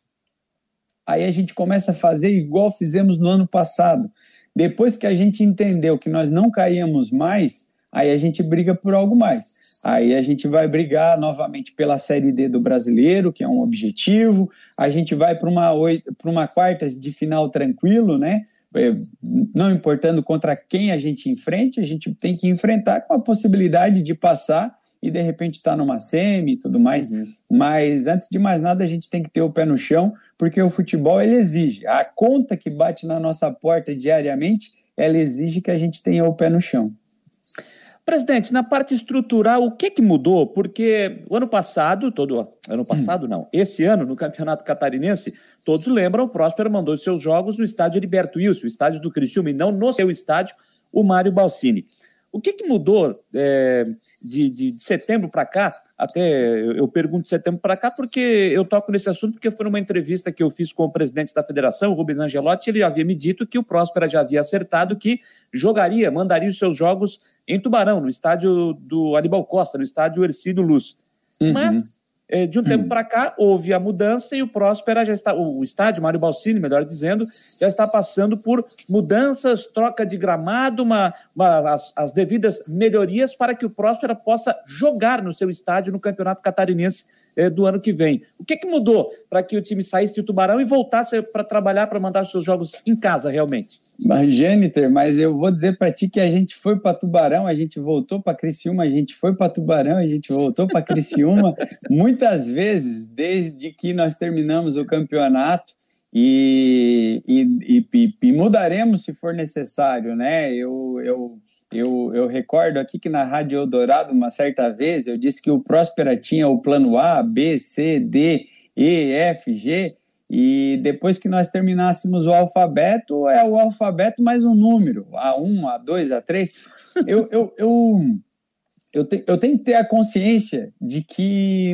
aí a gente começa a fazer igual fizemos no ano passado. Depois que a gente entendeu que nós não caíamos mais, aí a gente briga por algo mais. Aí a gente vai brigar novamente pela Série D do brasileiro, que é um objetivo. A gente vai para uma, uma quartas de final tranquilo, né? É, não importando contra quem a gente enfrente, a gente tem que enfrentar com a possibilidade de passar e de repente estar tá numa semi e tudo mais. Uhum. Mas antes de mais nada, a gente tem que ter o pé no chão, porque o futebol ele exige. A conta que bate na nossa porta diariamente, ela exige que a gente tenha o pé no chão. Presidente, na parte estrutural, o que, que mudou? Porque o ano passado, todo ano passado não, esse ano no Campeonato Catarinense, todos lembram, o Próspero mandou seus jogos no estádio Heriberto Wilson, o estádio do Criciúma, e não no seu estádio, o Mário Balsini. O que, que mudou é, de, de, de, setembro para cá? Até eu, eu pergunto de setembro para cá porque eu toco nesse assunto porque foi numa entrevista que eu fiz com o presidente da federação, Rubens Angelotti, ele havia me dito que o Próspera já havia acertado que jogaria, mandaria os seus jogos em Tubarão, no estádio do Aníbal Costa, no estádio Ercílio Luz. Uhum. Mas de um tempo para cá, houve a mudança e o Próspera já está, o estádio, Mário Balsini, melhor dizendo, já está passando por mudanças, troca de gramado, uma, uma as, as, devidas melhorias para que o Próspera possa jogar no seu estádio no Campeonato Catarinense é, do ano que vem. O que, que mudou para que o time saísse de Tubarão e voltasse para trabalhar, para mandar os seus jogos em casa, realmente? Mas, Jâniter, mas eu vou dizer para ti que a gente foi para Tubarão, a gente voltou para Criciúma, a gente foi para Tubarão, a gente voltou para Criciúma, (laughs) muitas vezes, desde que nós terminamos o campeonato, e, e, e, e, mudaremos se for necessário, né? Eu, eu, eu, eu recordo aqui que na Rádio Eldorado, uma certa vez, eu disse que o Próspera tinha o plano A, B, C, D, E, F, G, e depois que nós terminássemos o alfabeto, é o alfabeto mais um número, A1, A2, A3. Eu, eu, eu, eu, te, eu tenho que ter a consciência de que,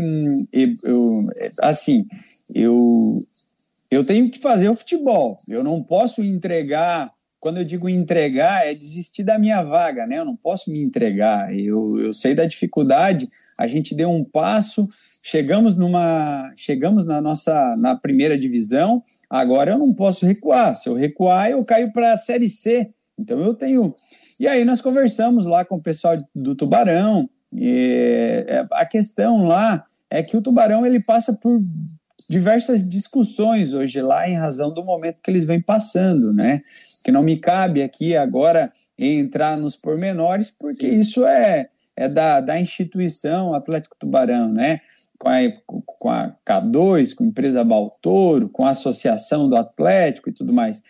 eu, eu, assim, eu, eu tenho que fazer o futebol. Eu não posso entregar. Quando eu digo entregar, é desistir da minha vaga, né? Eu não posso me entregar. Eu, eu sei da dificuldade. A gente deu um passo, chegamos numa chegamos na nossa na primeira divisão agora eu não posso recuar se eu recuar eu caio para a série C então eu tenho e aí nós conversamos lá com o pessoal do Tubarão e é, a questão lá é que o Tubarão ele passa por diversas discussões hoje lá em razão do momento que eles vêm passando, né? Que não me cabe aqui agora entrar nos pormenores, porque isso é, é da, da instituição Atlético Tubarão, né? Com a, com a K2, com a empresa Baltoro, com a associação do Atlético e tudo mais.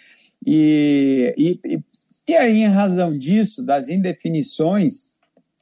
E, e, e aí, em razão disso, das indefinições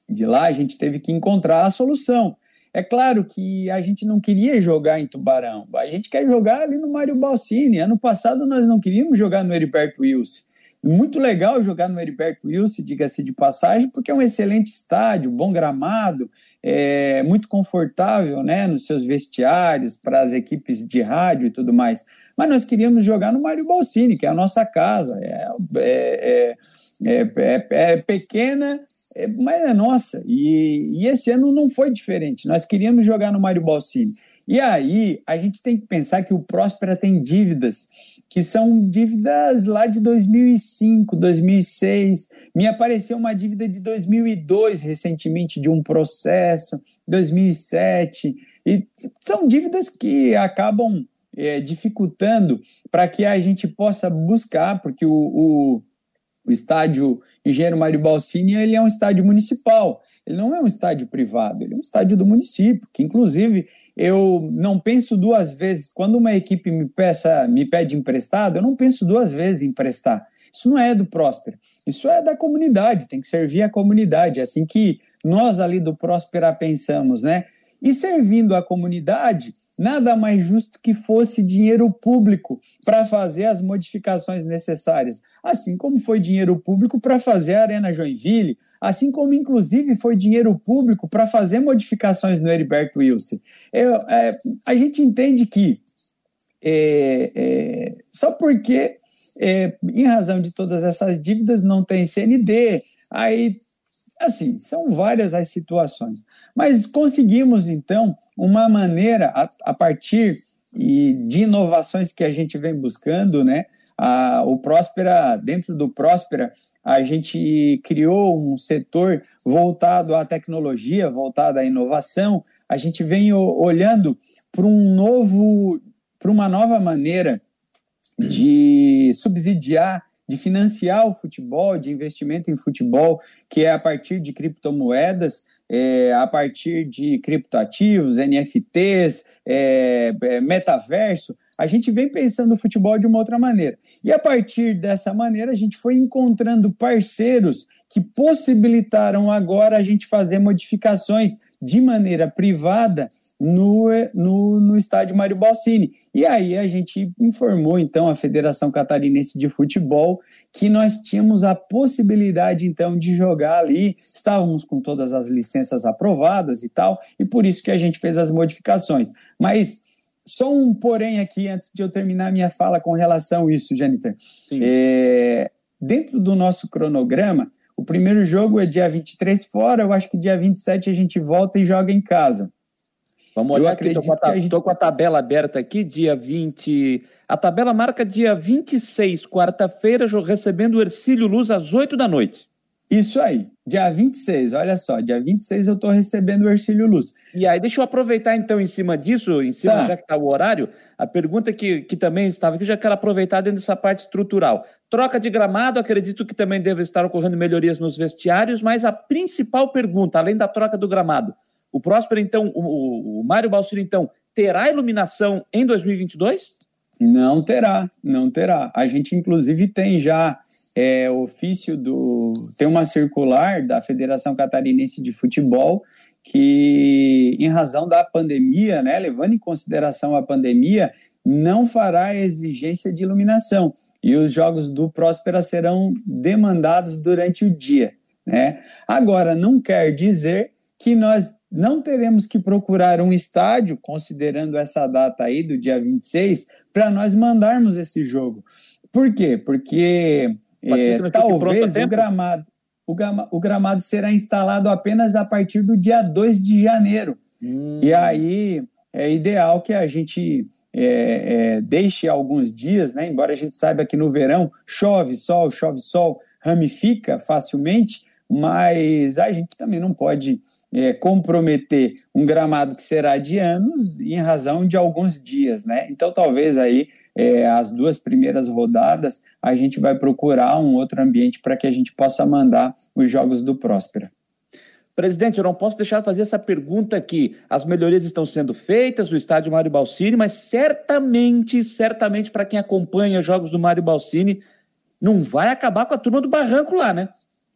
de lá, a gente teve que encontrar a solução. É claro que a gente não queria jogar em Tubarão, a gente quer jogar ali no Mário Balsini. Ano passado nós não queríamos jogar no Heriberto Wilson. Muito legal jogar no Heriberto Wilson, diga-se de passagem, porque é um excelente estádio, bom gramado, é muito confortável né, nos seus vestiários, para as equipes de rádio e tudo mais. Mas nós queríamos jogar no Mário Balsini, que é a nossa casa. É, é, é, é, é pequena, é, mas é nossa. E, e esse ano não foi diferente. Nós queríamos jogar no Mário Balsini. E aí a gente tem que pensar que o Próspera tem dívidas que são dívidas lá de 2005, 2006. Me apareceu uma dívida de 2002 recentemente de um processo, 2007. E são dívidas que acabam é, dificultando para que a gente possa buscar, porque o, o o estádio Engenheiro Mário Balsini ele é um estádio municipal, ele não é um estádio privado, ele é um estádio do município, que inclusive eu não penso duas vezes, quando uma equipe me, peça, me pede emprestado, eu não penso duas vezes em emprestar. Isso não é do Próspera, isso é da comunidade, tem que servir a comunidade, é assim que nós ali do Próspera pensamos, né? E servindo a comunidade, nada mais justo que fosse dinheiro público para fazer as modificações necessárias, assim como foi dinheiro público para fazer a Arena Joinville, assim como inclusive foi dinheiro público para fazer modificações no Heriberto Wilson. Eu, é, a gente entende que é, é, só porque, é, em razão de todas essas dívidas, não tem CND, aí assim, são várias as situações. Mas conseguimos, então, uma maneira, a, a partir de inovações que a gente vem buscando, né? A, o Próspera, dentro do Próspera, a gente criou um setor voltado à tecnologia, voltado à inovação. A gente vem olhando para um novo, para uma nova maneira de subsidiar de financiar o futebol, de investimento em futebol, que é a partir de criptomoedas, é, a partir de criptoativos, NFTs, é, é, metaverso, a gente vem pensando o futebol de uma outra maneira. E a partir dessa maneira, a gente foi encontrando parceiros que possibilitaram agora a gente fazer modificações de maneira privada no, no, no estádio Mário Balsini. E aí a gente informou então a Federação Catarinense de Futebol que nós tínhamos a possibilidade então de jogar ali, estávamos com todas as licenças aprovadas e tal, e por isso que a gente fez as modificações. Mas só um porém aqui antes de eu terminar minha fala com relação a isso, Janitor. É, dentro do nosso cronograma, o primeiro jogo é dia 23 fora, eu acho que dia 27 a gente volta e joga em casa. Vamos olhar aqui, estou com, gente... com, a tabela aberta aqui, dia 20. A tabela marca dia 26, quarta-feira, recebendo o Ercílio Luz às 8 da noite. Isso aí, dia 26, olha só, dia 26 eu estou recebendo o Ercílio Luz. E aí, deixa eu aproveitar então em cima disso, em cima tá. já que está o horário, a pergunta que, que também estava aqui, já quero aproveitar dentro dessa parte estrutural. Troca de gramado, acredito que também deve estar ocorrendo melhorias nos vestiários, mas a principal pergunta, além da troca do gramado, o Próspero, então, o, o Mário Balsino, então, terá iluminação em 2022? Não terá, não terá. A gente, inclusive, tem já é, ofício do. Tem uma circular da Federação Catarinense de Futebol que, em razão da pandemia, né, levando em consideração a pandemia, não fará exigência de iluminação. E os jogos do Próspera serão demandados durante o dia. Né? Agora, não quer dizer que nós não teremos que procurar um estádio, considerando essa data aí do dia 26, para nós mandarmos esse jogo. Por quê? Porque é, talvez o gramado, o, gama, o gramado será instalado apenas a partir do dia 2 de janeiro. Hum. E aí é ideal que a gente é, é, deixe alguns dias, né? embora a gente saiba que no verão chove sol, chove sol, ramifica facilmente, mas a gente também não pode é, comprometer um gramado que será de anos em razão de alguns dias, né? Então, talvez aí é, as duas primeiras rodadas a gente vai procurar um outro ambiente para que a gente possa mandar os jogos do Próspera. Presidente, eu não posso deixar de fazer essa pergunta aqui. As melhorias estão sendo feitas no estádio Mário Balsini, mas certamente, certamente, para quem acompanha jogos do Mário Balsini, não vai acabar com a turma do Barranco lá, né?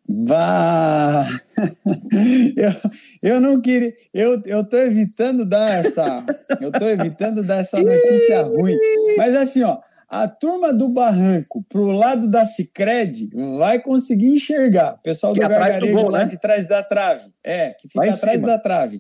Vá! (laughs) Eu, eu não queria. Eu, eu tô evitando dar essa. Eu tô evitando dar essa notícia ruim. Mas assim, ó, a turma do Barranco pro lado da Cicred vai conseguir enxergar. O pessoal que do gargarejo do gol, lá né? de trás da trave. É, que fica atrás da trave.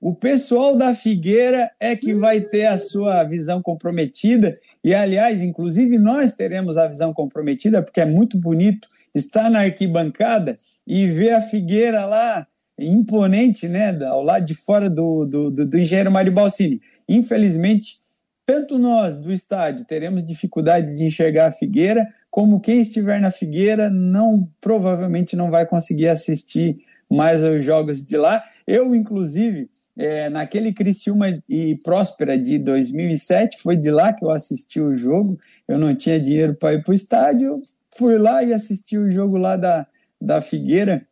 O pessoal da Figueira é que vai ter a sua visão comprometida. E, aliás, inclusive nós teremos a visão comprometida, porque é muito bonito estar na arquibancada e ver a Figueira lá imponente, né, ao lado de fora do, do, do, do engenheiro Mário Balsini. Infelizmente, tanto nós do estádio teremos dificuldade de enxergar a Figueira, como quem estiver na Figueira não provavelmente não vai conseguir assistir mais os jogos de lá. Eu, inclusive, é, naquele Criciúma e Próspera de 2007, foi de lá que eu assisti o jogo. Eu não tinha dinheiro para ir para o estádio, fui lá e assisti o jogo lá da, da Figueira,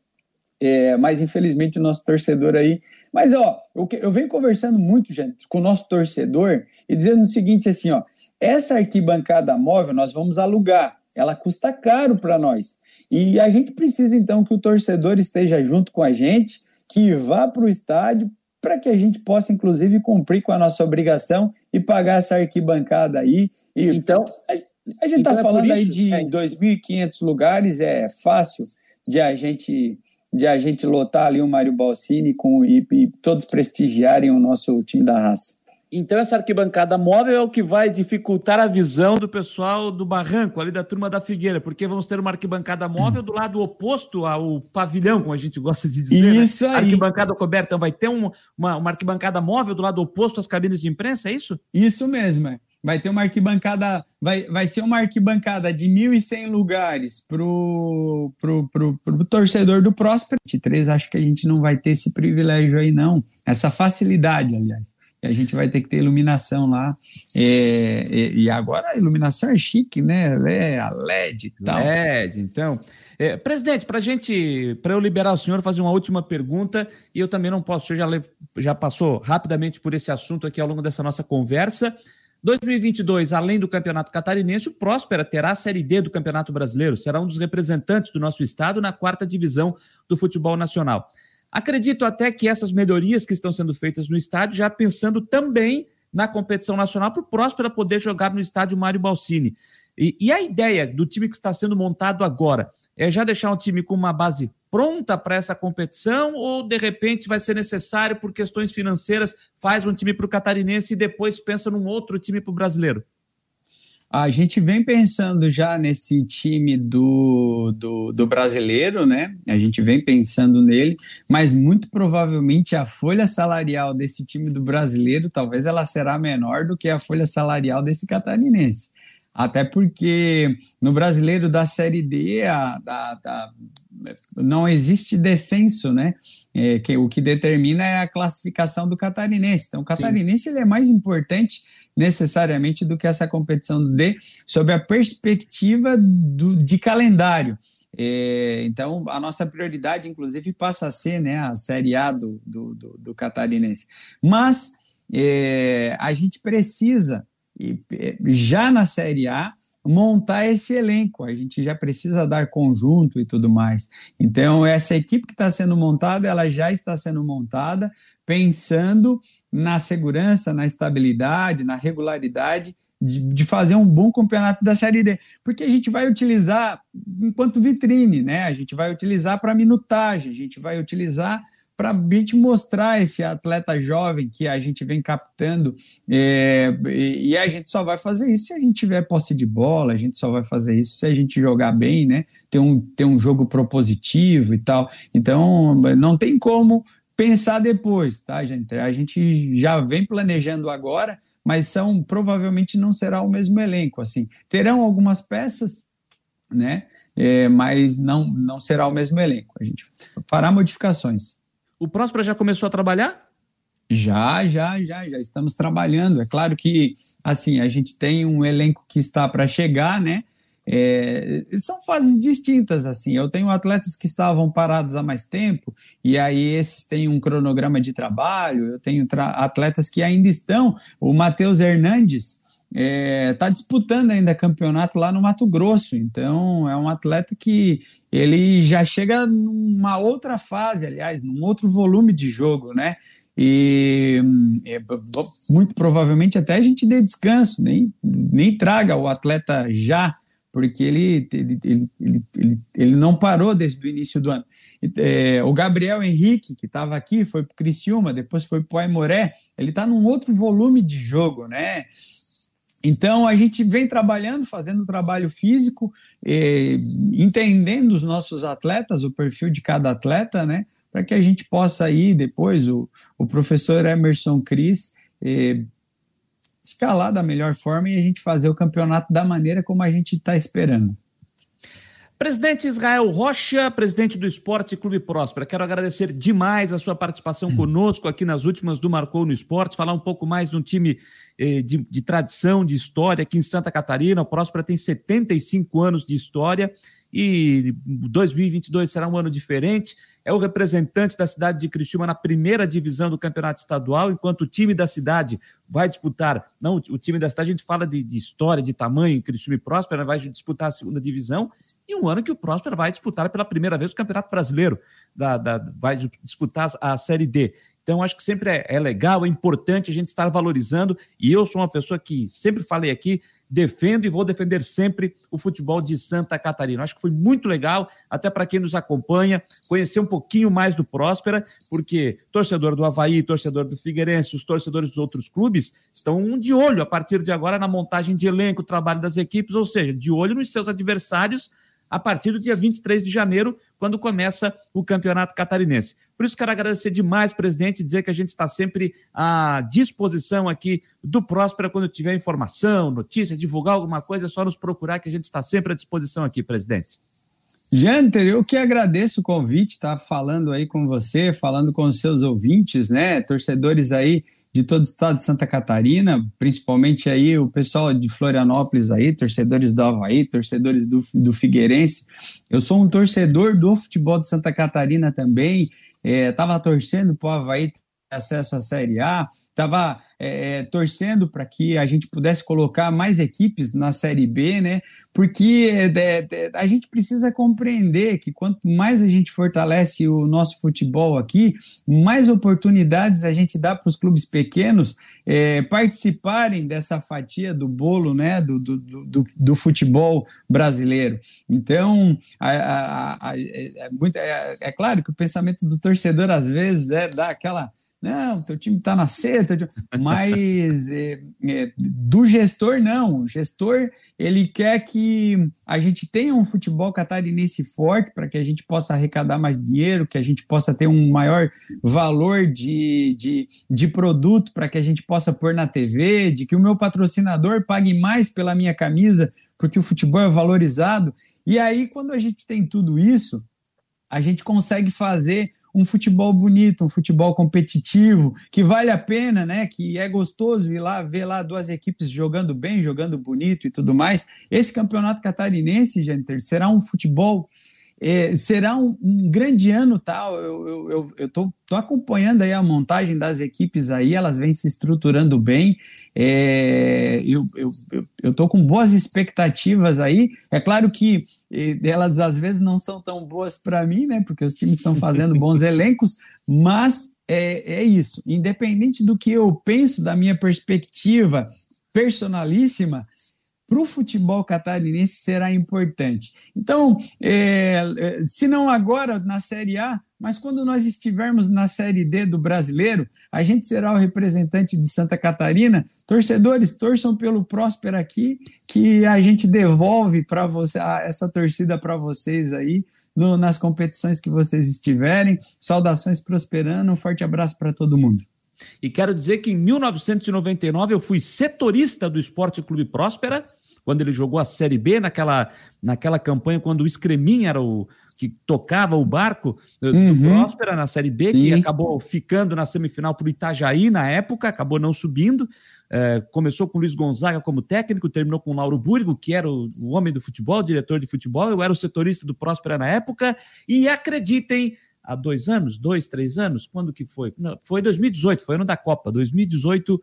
é, mas infelizmente o nosso torcedor aí. Mas ó, eu, eu venho conversando muito, gente, com o nosso torcedor e dizendo o seguinte: assim, ó, essa arquibancada móvel nós vamos alugar, ela custa caro para nós. E a gente precisa então que o torcedor esteja junto com a gente, que vá para o estádio, para que a gente possa, inclusive, cumprir com a nossa obrigação e pagar essa arquibancada aí. E, então, a gente está então é falando isso, aí de é. 2.500 lugares, é fácil de a gente de a gente lotar ali o Mário Balsini com, e, e todos prestigiarem o nosso time da raça. Então essa arquibancada móvel é o que vai dificultar a visão do pessoal do Barranco, ali da turma da Figueira, porque vamos ter uma arquibancada móvel do lado oposto ao pavilhão, como a gente gosta de dizer. Né? Isso né? aí. Arquibancada coberta, então vai ter um, uma, uma arquibancada móvel do lado oposto às cabines de imprensa, é isso? Isso mesmo, é vai ter uma arquibancada, vai, vai ser uma arquibancada de 1.100 lugares pro, pro, pro, pro torcedor do Próspero. 23, acho que a gente não vai ter esse privilégio aí, não. Essa facilidade, aliás. A gente vai ter que ter iluminação lá. É, e, e, agora a iluminação é chique, né? É a LED e tal. LED, então. É, presidente, para gente, para eu liberar o senhor, fazer uma última pergunta, e eu também não posso, o senhor já, já passou rapidamente por esse assunto aqui ao longo dessa nossa conversa. 2022, além do Campeonato Catarinense, o Próspera terá a Série D do Campeonato Brasileiro, será um dos representantes do nosso estado na quarta divisão do futebol nacional. Acredito até que essas melhorias que estão sendo feitas no estádio, já pensando também na competição nacional, para o Próspera poder jogar no estádio Mário Balsini. E, e a ideia do time que está sendo montado agora é já deixar um time com uma base pronta para essa competição ou de repente vai ser necessário por questões financeiras faz um time para o catarinense e depois pensa num outro time para o brasileiro? A gente vem pensando já nesse time do, do, do, brasileiro, né? A gente vem pensando nele, mas muito provavelmente a folha salarial desse time do brasileiro talvez ela será menor do que a folha salarial desse catarinense até porque no brasileiro da Série D a, a, a, não existe descenso, né? É, que, o que determina é a classificação do catarinense. Então, o catarinense ele é mais importante necessariamente do que essa competição do D, sob a perspectiva do, de calendário. É, então, a nossa prioridade, inclusive, passa a ser né, a Série A do, do, do, do catarinense. Mas é, a gente precisa e é, já na Série A, montar esse elenco. A gente já precisa dar conjunto e tudo mais. Então, essa equipe que está sendo montada, ela já está sendo montada pensando na segurança, na estabilidade, na regularidade de, de, fazer um bom campeonato da Série D, porque a gente vai utilizar enquanto vitrine, né? A gente vai utilizar para minutagem, a gente vai utilizar para gente mostrar esse atleta jovem que a gente vem captando. É, e, e, a gente só vai fazer isso se a gente tiver posse de bola, a gente só vai fazer isso se a gente jogar bem, né? Ter um, ter um jogo propositivo e tal. Então, não tem como pensar depois, tá, gente? A gente já vem planejando agora, mas são provavelmente não será o mesmo elenco. Assim, terão algumas peças, né? é, mas não, não será o mesmo elenco. A gente fará modificações. O Próspera já começou a trabalhar? Já, já, já, já estamos trabalhando. É claro que, assim, a gente tem um elenco que está para chegar, né? É, são fases distintas, assim. Eu tenho atletas que estavam parados há mais tempo, e aí esses têm um cronograma de trabalho. Eu tenho atletas que ainda estão. O Matheus Hernandes está é, tá disputando ainda campeonato lá no Mato Grosso, então é um atleta que ele já chega numa outra fase, aliás, num outro volume de jogo, né? E é, muito provavelmente até a gente dê descanso, nem, nem traga o atleta já porque ele, ele, ele, ele, ele não parou desde o início do ano. É, o Gabriel Henrique, que estava aqui, foi para o Criciúma, depois foi para o Aimoré, ele está num outro volume de jogo, né? Então, a gente vem trabalhando, fazendo trabalho físico, eh, entendendo os nossos atletas, o perfil de cada atleta, né? Para que a gente possa aí, depois, o, o professor Emerson Cris eh, escalar da melhor forma e a gente fazer o campeonato da maneira como a gente está esperando. Presidente Israel Rocha, presidente do Esporte Clube Próspera, quero agradecer demais a sua participação conosco aqui nas últimas do Marcou no Esporte, falar um pouco mais de um time de, de, tradição, de história aqui em Santa Catarina. O Próspera tem 75 anos de história e 2022 será um ano diferente é o representante da cidade de Criciúma na primeira divisão do campeonato estadual, enquanto o time da cidade vai disputar, não, o time da cidade a gente fala de, de história, de tamanho, Criciúma e Próspera vai disputar a segunda divisão, e um ano que o Próspera vai disputar pela primeira vez o Campeonato Brasileiro, da, da vai disputar a Série D. Então, acho que sempre é, é legal, é importante a gente estar valorizando, e eu sou uma pessoa que sempre falei aqui, defendo e vou defender sempre o futebol de Santa Catarina. Acho que foi muito legal, até para quem nos acompanha, conhecer um pouquinho mais do Próspera, porque torcedor do Havaí, torcedor do Figueirense, os torcedores dos outros clubes estão de olho a partir de agora na montagem de elenco, trabalho das equipes, ou seja, de olho nos seus adversários a partir do dia 23 de janeiro, quando começa o Campeonato Catarinense. Por isso, quero agradecer demais, presidente, dizer que a gente está sempre à disposição aqui do Próspera quando tiver informação, notícia, divulgar alguma coisa, é só nos procurar que a gente está sempre à disposição aqui, presidente. Janter, eu que agradeço o convite, estar tá falando aí com você, falando com os seus ouvintes, né, torcedores aí de todo o estado de Santa Catarina, principalmente aí o pessoal de Florianópolis aí, torcedores do Havaí, torcedores do, do Figueirense. Eu sou um torcedor do futebol de Santa Catarina também, estava é, torcendo para o Havaí acesso à Série A, estava é, é, torcendo para que a gente pudesse colocar mais equipes na Série B, né? Porque é, é, a gente precisa compreender que quanto mais a gente fortalece o nosso futebol aqui, mais oportunidades a gente dá para os clubes pequenos é, participarem dessa fatia do bolo, né? Do, do, do, do futebol brasileiro. Então, a, a, a, é, muito, é, claro que o pensamento do torcedor às vezes é dar aquela não, teu time está na time... (laughs) mas é, é, do gestor não. O gestor ele quer que a gente tenha um futebol catarinense forte para que a gente possa arrecadar mais dinheiro, que a gente possa ter um maior valor de, de, de produto para que a gente possa pôr na TV, de que o meu patrocinador pague mais pela minha camisa, porque o futebol é valorizado. E aí, quando a gente tem tudo isso, a gente consegue fazer um futebol bonito, um futebol competitivo, que vale a pena, né? Que é gostoso ir lá ver lá duas equipes jogando bem, jogando bonito e tudo mais. Esse campeonato catarinense, Janter, será um futebol é, será um, um, grande ano tal. Eu estou acompanhando aí a montagem das equipes aí, elas vêm se estruturando bem. É, eu estou com boas expectativas aí. É claro que elas às vezes não são tão boas para mim, né? Porque os times estão fazendo (laughs) bons elencos, mas é, é isso. Independente do que eu penso da minha perspectiva personalíssima, para o futebol catarinense será importante. Então, é, é, se não agora na Série A, mas quando nós estivermos na Série D do brasileiro, a gente será o representante de Santa Catarina. Torcedores, torçam pelo Próspero aqui, que a gente devolve para você essa torcida para vocês aí no, nas competições que vocês estiverem. Saudações prosperando, um forte abraço para todo mundo. E quero dizer que em 1999 eu fui setorista do Esporte Clube Próspera quando ele jogou a Série B, naquela, naquela campanha, quando o Escreminha era o que tocava o barco do uhum. Próspera na Série B, Sim. que acabou ficando na semifinal para o Itajaí na época, acabou não subindo. É, começou com o Luiz Gonzaga como técnico, terminou com o Lauro Burgo, que era o, o homem do futebol, diretor de futebol. Eu era o setorista do Próspera na época. E acreditem, há dois anos, dois, três anos, quando que foi? Não, foi 2018, foi ano da Copa, 2018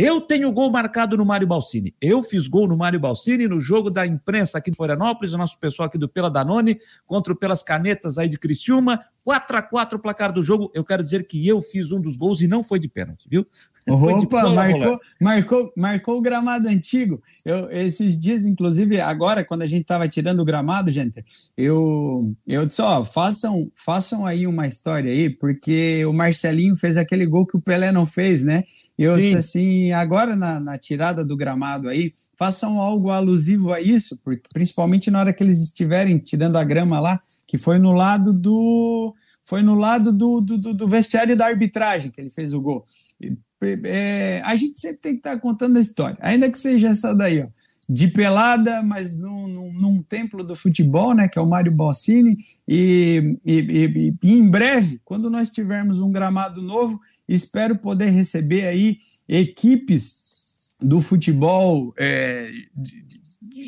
eu tenho gol marcado no Mário Balsini. Eu fiz gol no Mário Balsini no jogo da imprensa aqui de Florianópolis, o nosso pessoal aqui do Pela Danone, contra o Pelas Canetas aí de Criciúma. 4 a 4 o placar do jogo. Eu quero dizer que eu fiz um dos gols e não foi de pênalti, viu? Opa, marcou, marcou, marcou o gramado antigo. Eu, esses dias, inclusive, agora, quando a gente estava tirando o gramado, gente, eu, eu disse, ó, façam, façam aí uma história aí, porque o Marcelinho fez aquele gol que o Pelé não fez, né? Eu Sim. disse assim, agora na, na, tirada do gramado aí, façam algo alusivo a isso, porque, principalmente na hora que eles estiverem tirando a grama lá, que foi no lado do foi no lado do, do, do vestiário da arbitragem que ele fez o gol é, a gente sempre tem que estar tá contando a história, ainda que seja essa daí, ó, de pelada, mas num, num, num, templo do futebol, né, que é o Mário Bossini, e, e, e, e, em breve, quando nós tivermos um gramado novo, espero poder receber aí equipes do futebol, é,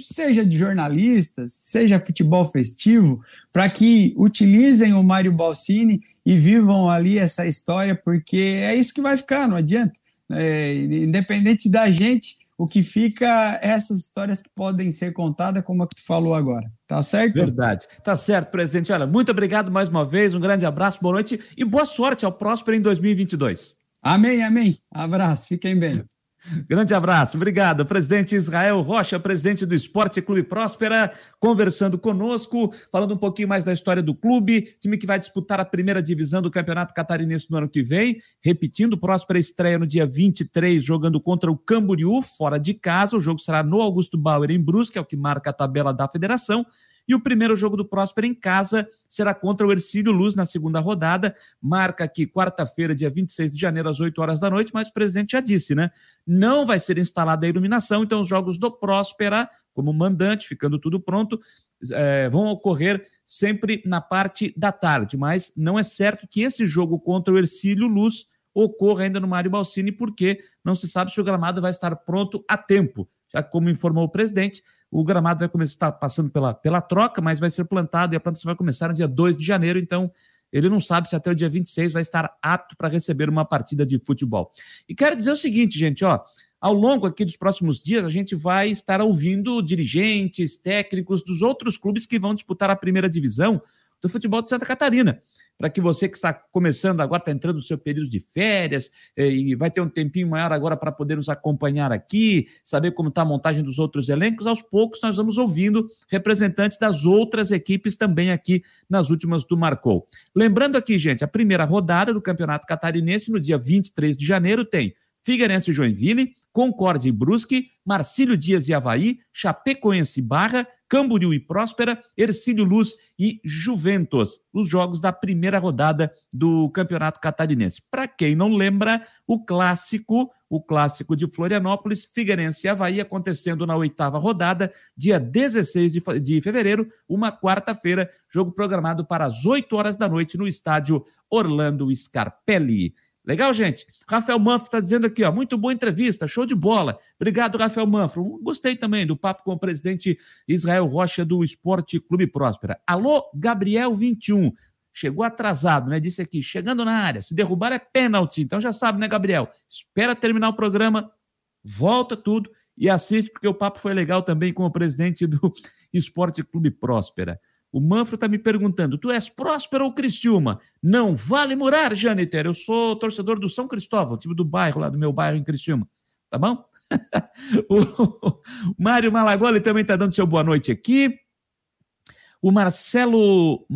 seja de jornalistas, seja futebol festivo, para que utilizem o Mário Balsini e vivam ali essa história, porque é isso que vai ficar, não adianta. É, independente da gente, o que fica é essas histórias que podem ser contadas, como a que tu falou agora. Tá certo? Verdade. Tá certo, presidente. Olha, muito obrigado mais uma vez, um grande abraço, boa noite e boa sorte ao Próspero em 2022. Amém, amém. Abraço, fiquem bem. Grande abraço, obrigado. Presidente Israel Rocha, presidente do Esporte Clube Próspera, conversando conosco, falando um pouquinho mais da história do clube, time que vai disputar a primeira divisão do Campeonato Catarinense no ano que vem. Repetindo, Próspera estreia no dia 23, jogando contra o Camboriú, fora de casa. O jogo será no Augusto Bauer, em Brusque, é o que marca a tabela da federação. E o primeiro jogo do Próspera em casa será contra o Ercílio Luz na segunda rodada. Marca aqui quarta-feira, dia 26 de janeiro, às 8 horas da noite, mas o presidente já disse, né? Não vai ser instalada a iluminação, então os jogos do Próspera, como mandante, ficando tudo pronto, é, vão ocorrer sempre na parte da tarde, mas não é certo que esse jogo contra o Ercílio Luz ocorra ainda no Mário Balsini, porque não se sabe se o gramado vai estar pronto a tempo. Já como informou o presidente, o gramado vai começar, está passando pela, pela troca, mas vai ser plantado e a plantação vai começar no dia 2 de janeiro, então ele não sabe se até o dia 26 vai estar apto para receber uma partida de futebol. E quero dizer o seguinte, gente, ó, ao longo aqui dos próximos dias, a gente vai estar ouvindo dirigentes, técnicos dos outros clubes que vão disputar a primeira divisão do futebol de Santa Catarina para que você que está começando agora, está entrando no seu período de férias eh, e vai ter um tempinho maior agora para poder nos acompanhar aqui, saber como está a montagem dos outros elencos, aos poucos nós vamos ouvindo representantes das outras equipes também aqui nas últimas do Marcou. Lembrando aqui, gente, a primeira rodada do Campeonato Catarinense no dia 23 de janeiro tem Figueirense e Joinville, Concorde e Brusque, Marcílio Dias e Havaí, Chapecoense Barra, Camboriú e Próspera, Ercílio Luz e Juventus, os jogos da primeira rodada do Campeonato Catarinense. Para quem não lembra, o clássico, o clássico de Florianópolis, Figueirense e Havaí, acontecendo na oitava rodada, dia 16 de, de fevereiro, uma quarta-feira, jogo programado para as 8 horas da noite no estádio Orlando Scarpelli. Legal, gente? Rafael Manfro está dizendo aqui, ó, muito boa entrevista, show de bola. Obrigado, Rafael Manfro. Gostei também do papo com o presidente Israel Rocha do Esporte Clube Próspera. Alô, Gabriel 21. Chegou atrasado, né? Disse aqui, chegando na área. Se derrubar é pênalti. Então já sabe, né, Gabriel? Espera terminar o programa, volta tudo e assiste, porque o papo foi legal também com o presidente do (laughs) Esporte Clube Próspera. O Manfro está me perguntando: tu és Próspero ou Criciúma? Não vale morar, Janiter. Eu sou torcedor do São Cristóvão, time do bairro, lá do meu bairro em Criciúma. Tá bom? (laughs) o Mário Malagoli também está dando seu boa noite aqui. O Marcelo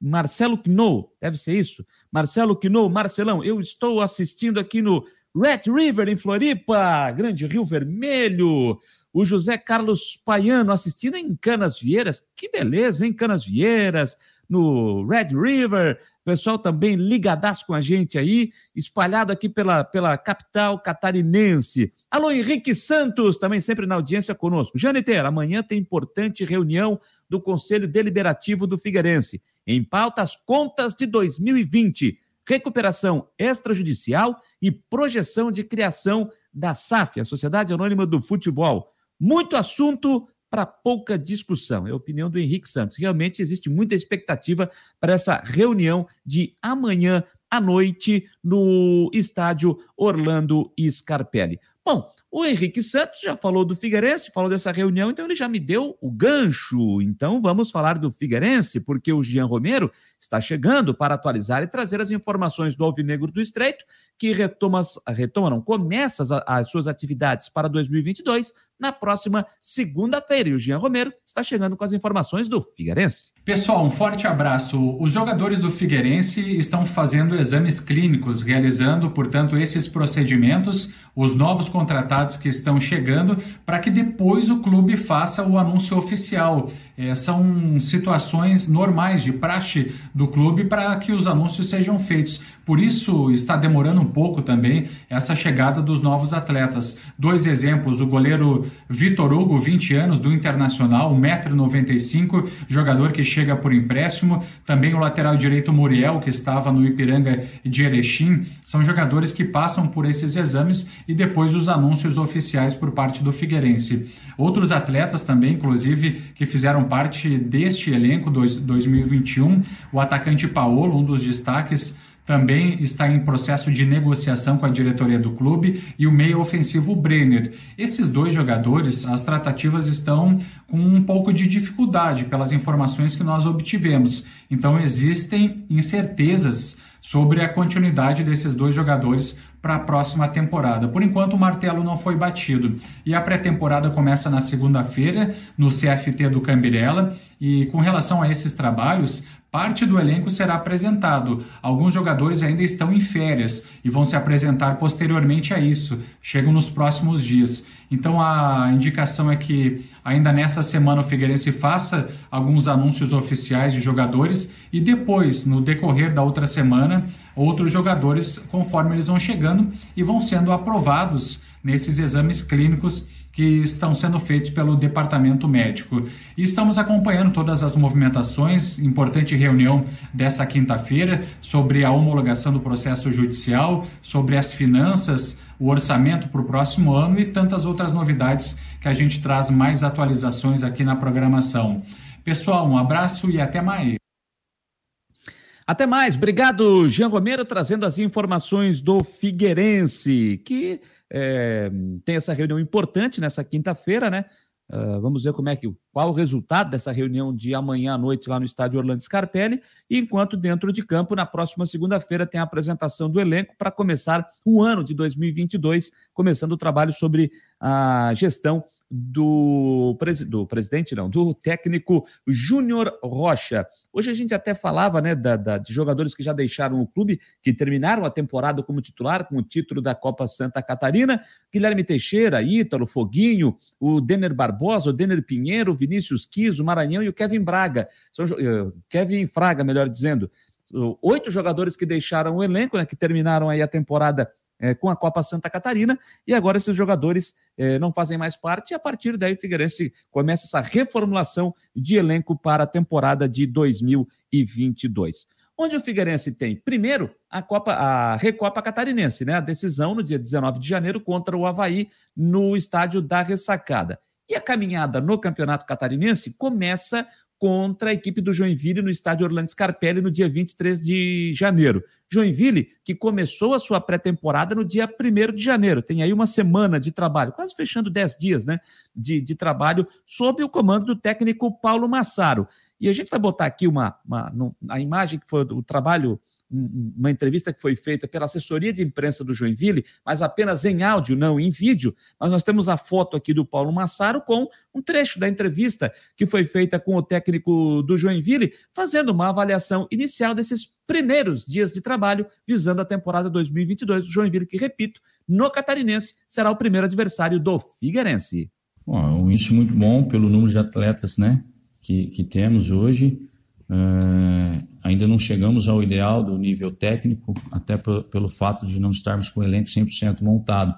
Marcelo Quino, deve ser isso. Marcelo Quino, Marcelão, eu estou assistindo aqui no Red River, em Floripa, Grande Rio Vermelho o José Carlos Paiano assistindo em Canas Vieiras. Que beleza, hein? Canas Vieiras, no Red River, pessoal também ligadaço com a gente aí, espalhado aqui pela, pela capital catarinense. Alô, Henrique Santos, também sempre na audiência conosco. Janiter, amanhã tem importante reunião do Conselho Deliberativo do Figueirense. Em pauta, as contas de 2020, recuperação extrajudicial e projeção de criação da SAF, a Sociedade Anônima do Futebol. Muito assunto para pouca discussão. É a opinião do Henrique Santos. Realmente existe muita expectativa para essa reunião de amanhã à noite no estádio Orlando Scarpelli. Bom, o Henrique Santos já falou do Figueirense, falou dessa reunião, então ele já me deu o gancho. Então vamos falar do Figueirense, porque o Jean Romero está chegando para atualizar e trazer as informações do Alvinegro do Estreito, que retoma, retoma não, começa as, as suas atividades para 2022 na próxima segunda-feira. E o Jean Romero está chegando com as informações do Figueirense. Pessoal, um forte abraço. Os jogadores do Figueirense estão fazendo exames clínicos, realizando, portanto, esses procedimentos, os novos contratados que estão chegando, para que depois o clube faça o anúncio oficial. É, são situações normais de praxe do clube para que os anúncios sejam feitos. Por isso está demorando um pouco também essa chegada dos novos atletas. Dois exemplos: o goleiro Vitor Hugo, 20 anos, do Internacional, 1,95m, jogador que chega por empréstimo. Também o lateral direito Muriel, que estava no Ipiranga de Erechim. São jogadores que passam por esses exames e depois os anúncios oficiais por parte do Figueirense. Outros atletas também, inclusive, que fizeram parte deste elenco 2021, o atacante Paolo, um dos destaques também está em processo de negociação com a diretoria do clube e o meio ofensivo Brenner. Esses dois jogadores, as tratativas estão com um pouco de dificuldade pelas informações que nós obtivemos. Então existem incertezas sobre a continuidade desses dois jogadores para a próxima temporada. Por enquanto, o martelo não foi batido. E a pré-temporada começa na segunda-feira, no CFT do Cambirela. E com relação a esses trabalhos, Parte do elenco será apresentado. Alguns jogadores ainda estão em férias e vão se apresentar posteriormente a isso. Chegam nos próximos dias. Então a indicação é que ainda nessa semana o Figueirense faça alguns anúncios oficiais de jogadores e depois, no decorrer da outra semana, outros jogadores, conforme eles vão chegando e vão sendo aprovados nesses exames clínicos que estão sendo feitos pelo departamento médico. E estamos acompanhando todas as movimentações, importante reunião dessa quinta-feira sobre a homologação do processo judicial, sobre as finanças, o orçamento para o próximo ano e tantas outras novidades que a gente traz mais atualizações aqui na programação. Pessoal, um abraço e até mais. Até mais. Obrigado, Jean Romero, trazendo as informações do Figueirense, que é, tem essa reunião importante nessa quinta-feira, né? Uh, vamos ver como é que qual o resultado dessa reunião de amanhã à noite lá no estádio Orlando Scarpelli, enquanto dentro de campo, na próxima segunda-feira, tem a apresentação do elenco para começar o ano de 2022, começando o trabalho sobre a gestão do, do presidente, não, do técnico Júnior Rocha. Hoje a gente até falava né, da, da, de jogadores que já deixaram o clube, que terminaram a temporada como titular, com o título da Copa Santa Catarina. Guilherme Teixeira, Ítalo, Foguinho, o Denner Barbosa, o Denner Pinheiro, Vinícius Quis, o Maranhão e o Kevin Braga. São, uh, Kevin Fraga, melhor dizendo. Oito jogadores que deixaram o elenco, né, que terminaram aí a temporada é, com a Copa Santa Catarina, e agora esses jogadores é, não fazem mais parte, e a partir daí o Figueirense começa essa reformulação de elenco para a temporada de 2022. Onde o Figueirense tem, primeiro, a Copa, a Recopa Catarinense, né? A decisão no dia 19 de janeiro contra o Havaí no estádio da Ressacada. E a caminhada no Campeonato Catarinense começa contra a equipe do Joinville no estádio Orlando Scarpelli no dia 23 de janeiro. Joinville, que começou a sua pré-temporada no dia 1 de janeiro, tem aí uma semana de trabalho, quase fechando 10 dias né, de, de trabalho, sob o comando do técnico Paulo Massaro. E a gente vai botar aqui uma, uma a imagem que foi o trabalho uma entrevista que foi feita pela assessoria de imprensa do Joinville, mas apenas em áudio, não em vídeo. Mas nós temos a foto aqui do Paulo Massaro com um trecho da entrevista que foi feita com o técnico do Joinville, fazendo uma avaliação inicial desses primeiros dias de trabalho visando a temporada 2022 do Joinville, que, repito, no Catarinense será o primeiro adversário do Figueirense. Bom, é um início muito bom pelo número de atletas né, que, que temos hoje. Uh ainda não chegamos ao ideal do nível técnico, até pelo fato de não estarmos com o elenco 100% montado.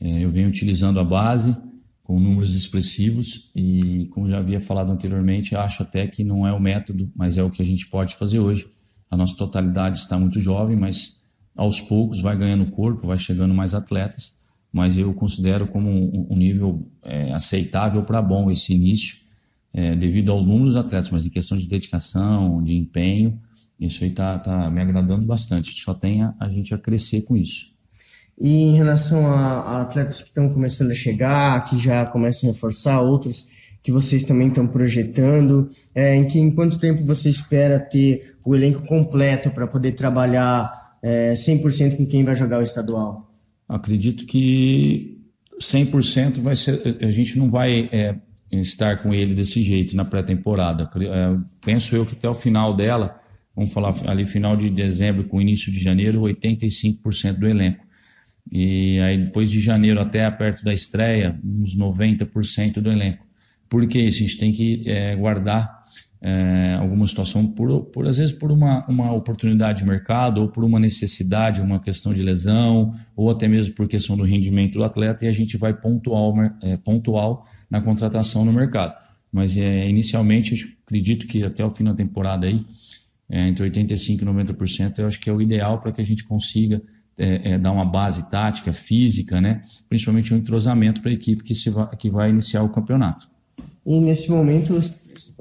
É, eu venho utilizando a base com números expressivos e, como já havia falado anteriormente, acho até que não é o método, mas é o que a gente pode fazer hoje. A nossa totalidade está muito jovem, mas aos poucos vai ganhando corpo, vai chegando mais atletas, mas eu considero como um, nível é, aceitável para bom esse início, é, devido ao número dos atletas, mas em questão de dedicação, de empenho, isso aí está tá me agradando bastante. Só tem a, a gente a crescer com isso. E em relação a, a atletas que estão começando a chegar, que já começam a reforçar, outros que vocês também estão projetando, é, em que em quanto tempo você espera ter o elenco completo para poder trabalhar é, 100% com quem vai jogar o estadual? Acredito que 100% vai ser, a gente não vai é, estar com ele desse jeito na pré-temporada. É, penso eu que até o final dela, vamos falar ali final de dezembro com início de janeiro, 85% do elenco. E aí, depois de janeiro até perto da estreia, uns 90% do elenco. Por que isso? A gente tem que é, guardar é, alguma situação, por, por às vezes por uma, uma oportunidade de mercado, ou por uma necessidade, uma questão de lesão, ou até mesmo por questão do rendimento do atleta, e a gente vai pontual, é, pontual na contratação no mercado. Mas é, inicialmente, acredito que até o fim da temporada aí, é, entre 85% e 90%, eu acho que é o ideal para que a gente consiga dar uma base tática, física, né? principalmente um entrosamento para a equipe que, se vai, que vai iniciar o campeonato. E nesse momento,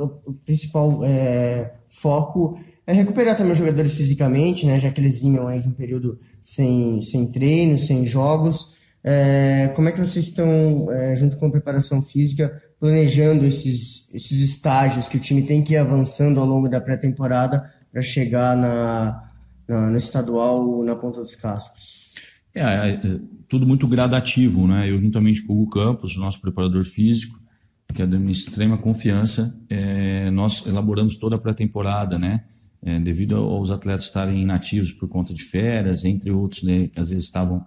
o, principal é, foco é recuperar também os jogadores fisicamente, né? já que eles vinham aí de um período sem, sem treino, sem jogos. É, como é que vocês estão, é, junto com a preparação física, planejando esses, esses estágios que o time tem que ir avançando ao longo da pré-temporada para chegar na, no estadual na ponta dos cascos? É, é, é, tudo muito gradativo, né? Eu juntamente com o Hugo Campos, nosso preparador físico, que é de uma extrema confiança, é, nós elaboramos toda a pré-temporada, né? É, devido aos atletas estarem inativos por conta de férias, entre outros, né, que às vezes estavam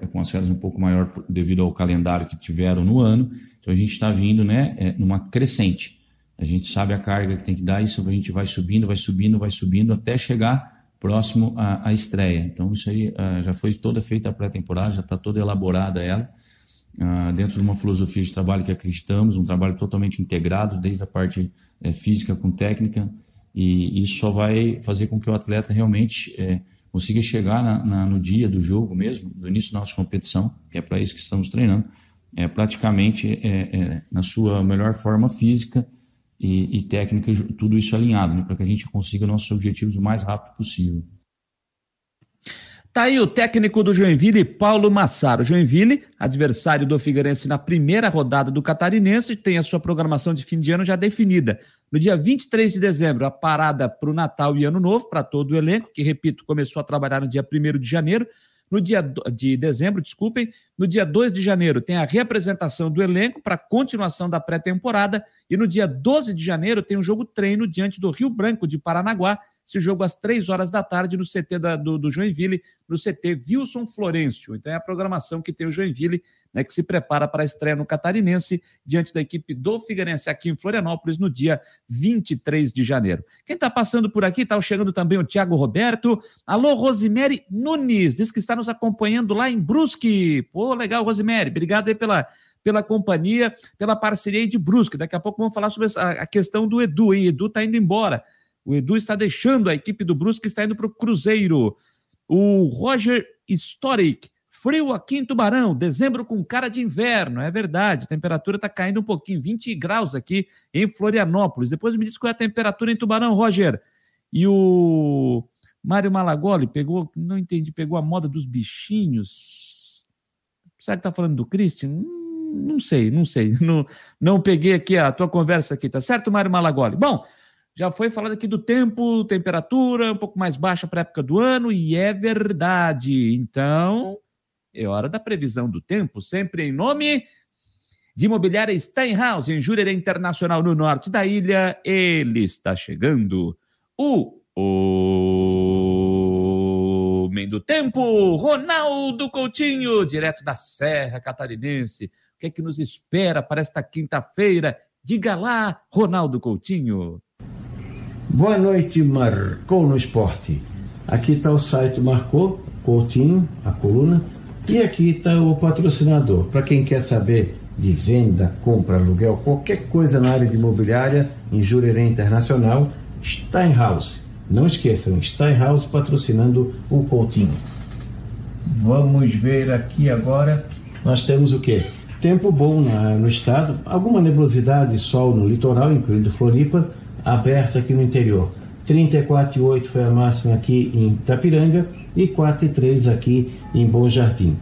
é, com as férias um pouco maior devido ao calendário que tiveram no ano. Então a gente está vindo, né, é, numa crescente. A gente sabe a carga que tem que dar, isso a gente vai subindo, vai subindo, vai subindo até chegar próximo à, à estreia. Então, isso aí uh, já foi toda feita a pré-temporada, já está toda elaborada ela, dentro de uma filosofia de trabalho que acreditamos, um trabalho totalmente integrado, desde a parte uh, física com técnica, e isso só vai fazer com que o atleta realmente eh, consiga chegar na, na, no dia do jogo mesmo, do início da nossa competição, que é para isso que estamos treinando, é praticamente é, na sua melhor forma física, e, e técnica, tudo isso alinhado, né, para que a gente consiga nossos objetivos o mais rápido possível. Tá aí o técnico do Joinville, Paulo Massaro. Joinville, adversário do Figueirense na primeira rodada do Catarinense, tem a sua programação de fim de ano já definida. No dia 23 de dezembro, a parada para o Natal e Ano Novo, para todo o elenco, que, repito, começou a trabalhar no dia 1 de janeiro. No dia de dezembro, desculpem, no dia 2 de janeiro tem a representação do elenco para continuação da pré-temporada e no dia 12 de janeiro tem um jogo treino diante do Rio Branco de Paranaguá, esse jogo às três horas da tarde no CT da, do, do, Joinville, no CT Wilson Florencio. Então é a programação que tem o Joinville, né, que se prepara para a estreia no Catarinense, diante da equipe do Figueirense aqui em Florianópolis, no dia 23 de janeiro. Quem está passando por aqui, está chegando também o Tiago Roberto. Alô, Rosemary Nunes, diz que está nos acompanhando lá em Brusque. Pô, legal, Rosemary, obrigado aí pela pela companhia, pela parceria de Brusque. Daqui a pouco vamos falar sobre a questão do Edu, hein? Edu está indo embora. O Edu está deixando a equipe do Brusque, está indo para o Cruzeiro. O Roger Historic, frio aqui em Tubarão, dezembro com cara de inverno, é verdade, a temperatura está caindo um pouquinho, 20 graus aqui em Florianópolis. Depois me diz qual é a temperatura em Tubarão, Roger. E o Mário Malagoli pegou, não entendi, pegou a moda dos bichinhos. Será que está falando do Christian? Hum, não sei, não sei. (laughs) Não, não peguei aqui a tua conversa aqui, tá certo, Mário Malagoli? Bom, já foi falado aqui do tempo, temperatura um pouco mais baixa para a época do ano, e é verdade. Então, é hora da previsão do tempo, sempre em nome de Imobiliária Steinhaus, em Jurerê Internacional, no norte da ilha. Ele está chegando. O Homem do Tempo, Ronaldo Coutinho, direto da Serra Catarinense. O que é que nos espera para esta quinta-feira? Diga lá, Ronaldo Coutinho. Boa noite, Marcou no Esporte. Aqui está o site Marcou, Coutinho, a coluna, e aqui está o patrocinador. Para quem quer saber de venda, compra, aluguel, qualquer coisa na área de imobiliária, em Jurerê Internacional, Steinhaus. Não esqueçam, Steinhaus patrocinando o Coutinho. Vamos ver aqui agora. Nós temos o quê? Tempo bom na, no estado, alguma nebulosidade, sol no litoral, incluindo Floripa, aberto aqui no interior. 34,8 foi a máxima aqui em Tapiranga e 4,3 aqui em Bom Jardim.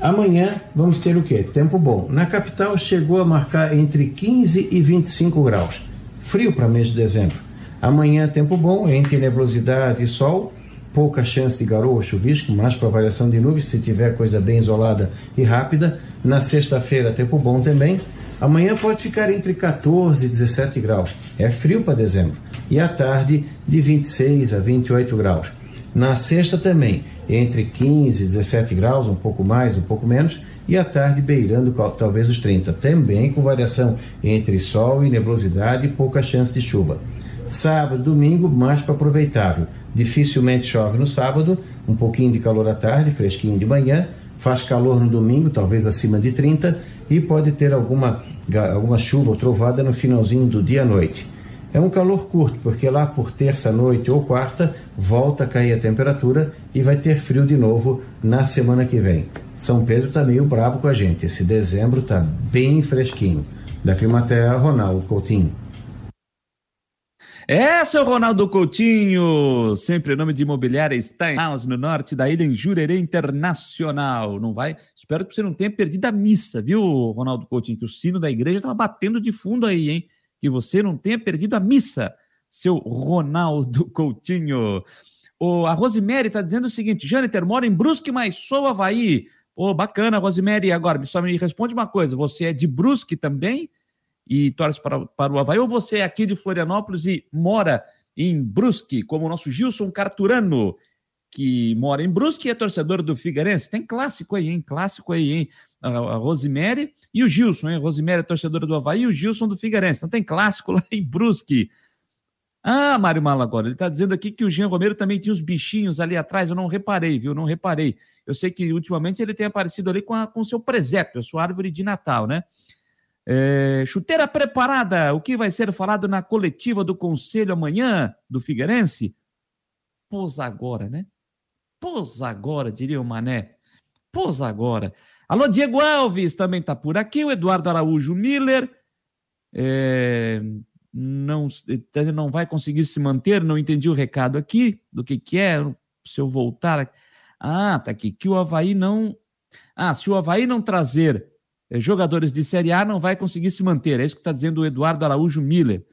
Amanhã vamos ter o quê? Tempo bom. Na capital chegou a marcar entre 15 e 25 graus. Frio para mês de dezembro. Amanhã tempo bom, entre nebulosidade e sol, pouca chance de garoa, chuvisco, mais para variação de nuvens, se tiver coisa bem isolada e rápida. Na sexta-feira tempo bom também, Amanhã pode ficar entre 14 e 17 graus. É frio para dezembro. E à tarde, de 26 a 28 graus. Na sexta também, entre 15 e 17 graus, um pouco mais, um pouco menos. E à tarde, beirando talvez os 30. Também com variação entre sol e nebulosidade e pouca chance de chuva. Sábado, domingo, mais para aproveitável. Dificilmente chove no sábado, um pouquinho de calor à tarde, fresquinho de manhã. Faz calor no domingo, talvez acima de 30 e pode ter alguma, alguma chuva ou trovada no finalzinho do dia à noite. É um calor curto, porque lá por terça-noite ou quarta volta a cair a temperatura e vai ter frio de novo na semana que vem. São Pedro está meio bravo com a gente. Esse dezembro está bem fresquinho. Da Climaterra, Ronaldo Coutinho. É, seu Ronaldo Coutinho, sempre nome de imobiliária Steinhaus, no norte da ilha, em Jurerê Internacional. Não vai? Espero que você não tenha perdido a missa, viu, Ronaldo Coutinho? Que o sino da igreja estava batendo de fundo aí, hein? Que você não tenha perdido a missa, seu Ronaldo (laughs) Coutinho. O, a Rosemary está dizendo o seguinte: Jâniter, mora em Brusque, mas sou Havaí. Pô, bacana, Rosemary. Agora, só me responde uma coisa: você é de Brusque também? E torce para, para o Havaí, ou você é aqui de Florianópolis e mora em Brusque, como o nosso Gilson Carturano, que mora em Brusque e é torcedor do Figueirense. Tem clássico aí, hein? Clássico aí, hein? A, Rosemary e o Gilson, hein? Rosemary é torcedora do Havaí e o Gilson do Figueirense. Então tem clássico lá em Brusque. Ah, Mário Malagora, ele está dizendo aqui que o Jean Romero também tinha os bichinhos ali atrás. Eu não reparei, viu? Não reparei. Eu sei que ultimamente ele tem aparecido ali com o seu presépio, a sua árvore de Natal, né? É, chuteira preparada, o que vai ser falado na coletiva do Conselho amanhã do Figueirense? Pôs agora, né? Pôs agora, diria o Mané. Pôs agora. Alô, Diego Alves também está por aqui, o Eduardo Araújo Miller. É, não, não vai conseguir se manter, não entendi o recado aqui, do que, que é, se eu voltar. Ah, tá aqui, que o Havaí não. Ah, se o Havaí não trazer jogadores de Série A não vai conseguir se manter. É isso que está dizendo o Eduardo Araújo Miller.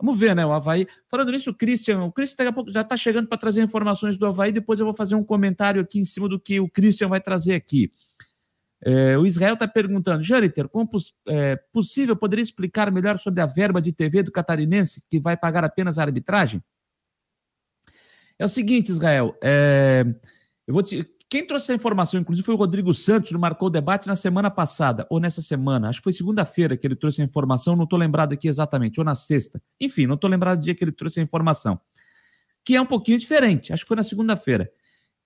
Vamos ver, né? O Havaí. Falando nisso, o Christian, o Christian daqui a pouco já está chegando para trazer informações do Havaí. Depois eu vou fazer um comentário aqui em cima do que o Christian vai trazer aqui. É, o Israel está perguntando, Jâniter, como é, possível poderia explicar melhor sobre a verba de TV do catarinense que vai pagar apenas a arbitragem? É o seguinte, Israel, é, eu vou te, quem trouxe essa informação, inclusive, foi o Rodrigo Santos, no Marcou o Debate na semana passada, ou nessa semana. Acho que foi segunda-feira que ele trouxe a informação, não estou lembrado aqui exatamente, ou na sexta. Enfim, não estou lembrado do dia que ele trouxe a informação. Que é um pouquinho diferente, acho que foi na segunda-feira.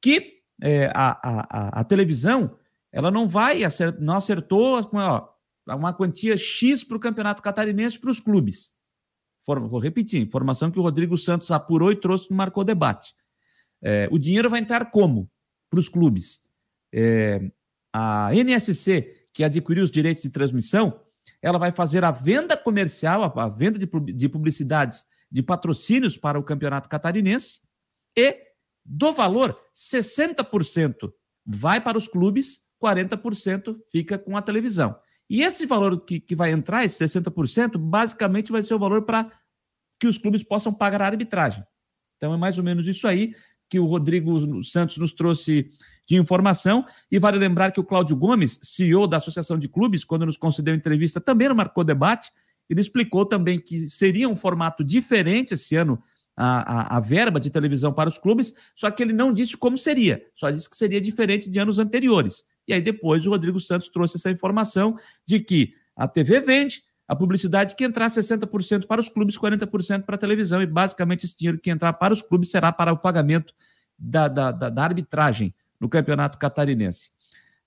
Que é, a, a, a, televisão, ela não vai, acert, não acertou ó, uma quantia X para o Campeonato Catarinense para os clubes. vou repetir, informação que o Rodrigo Santos apurou e trouxe no Marcou Debate. É, o dinheiro vai entrar como? Para os clubes. É, a NSC, que adquiriu os direitos de transmissão, ela vai fazer a venda comercial, a, venda de, de publicidades, de patrocínios para o campeonato catarinense, e do valor, 60% vai para os clubes, 40% fica com a televisão. E esse valor que, que vai entrar, esse 60%, basicamente vai ser o valor para que os clubes possam pagar a arbitragem. Então é mais ou menos isso aí que o Rodrigo Santos nos trouxe de informação. E vale lembrar que o Cláudio Gomes, CEO da Associação de Clubes, quando nos concedeu entrevista, também não marcou debate. Ele explicou também que seria um formato diferente esse ano a, a, a, verba de televisão para os clubes, só que ele não disse como seria, só disse que seria diferente de anos anteriores. E aí depois o Rodrigo Santos trouxe essa informação de que a TV vende, a publicidade que entrar 60% para os clubes, 40% para a televisão, e basicamente esse dinheiro que entrar para os clubes será para o pagamento da, da, da, da arbitragem no campeonato catarinense.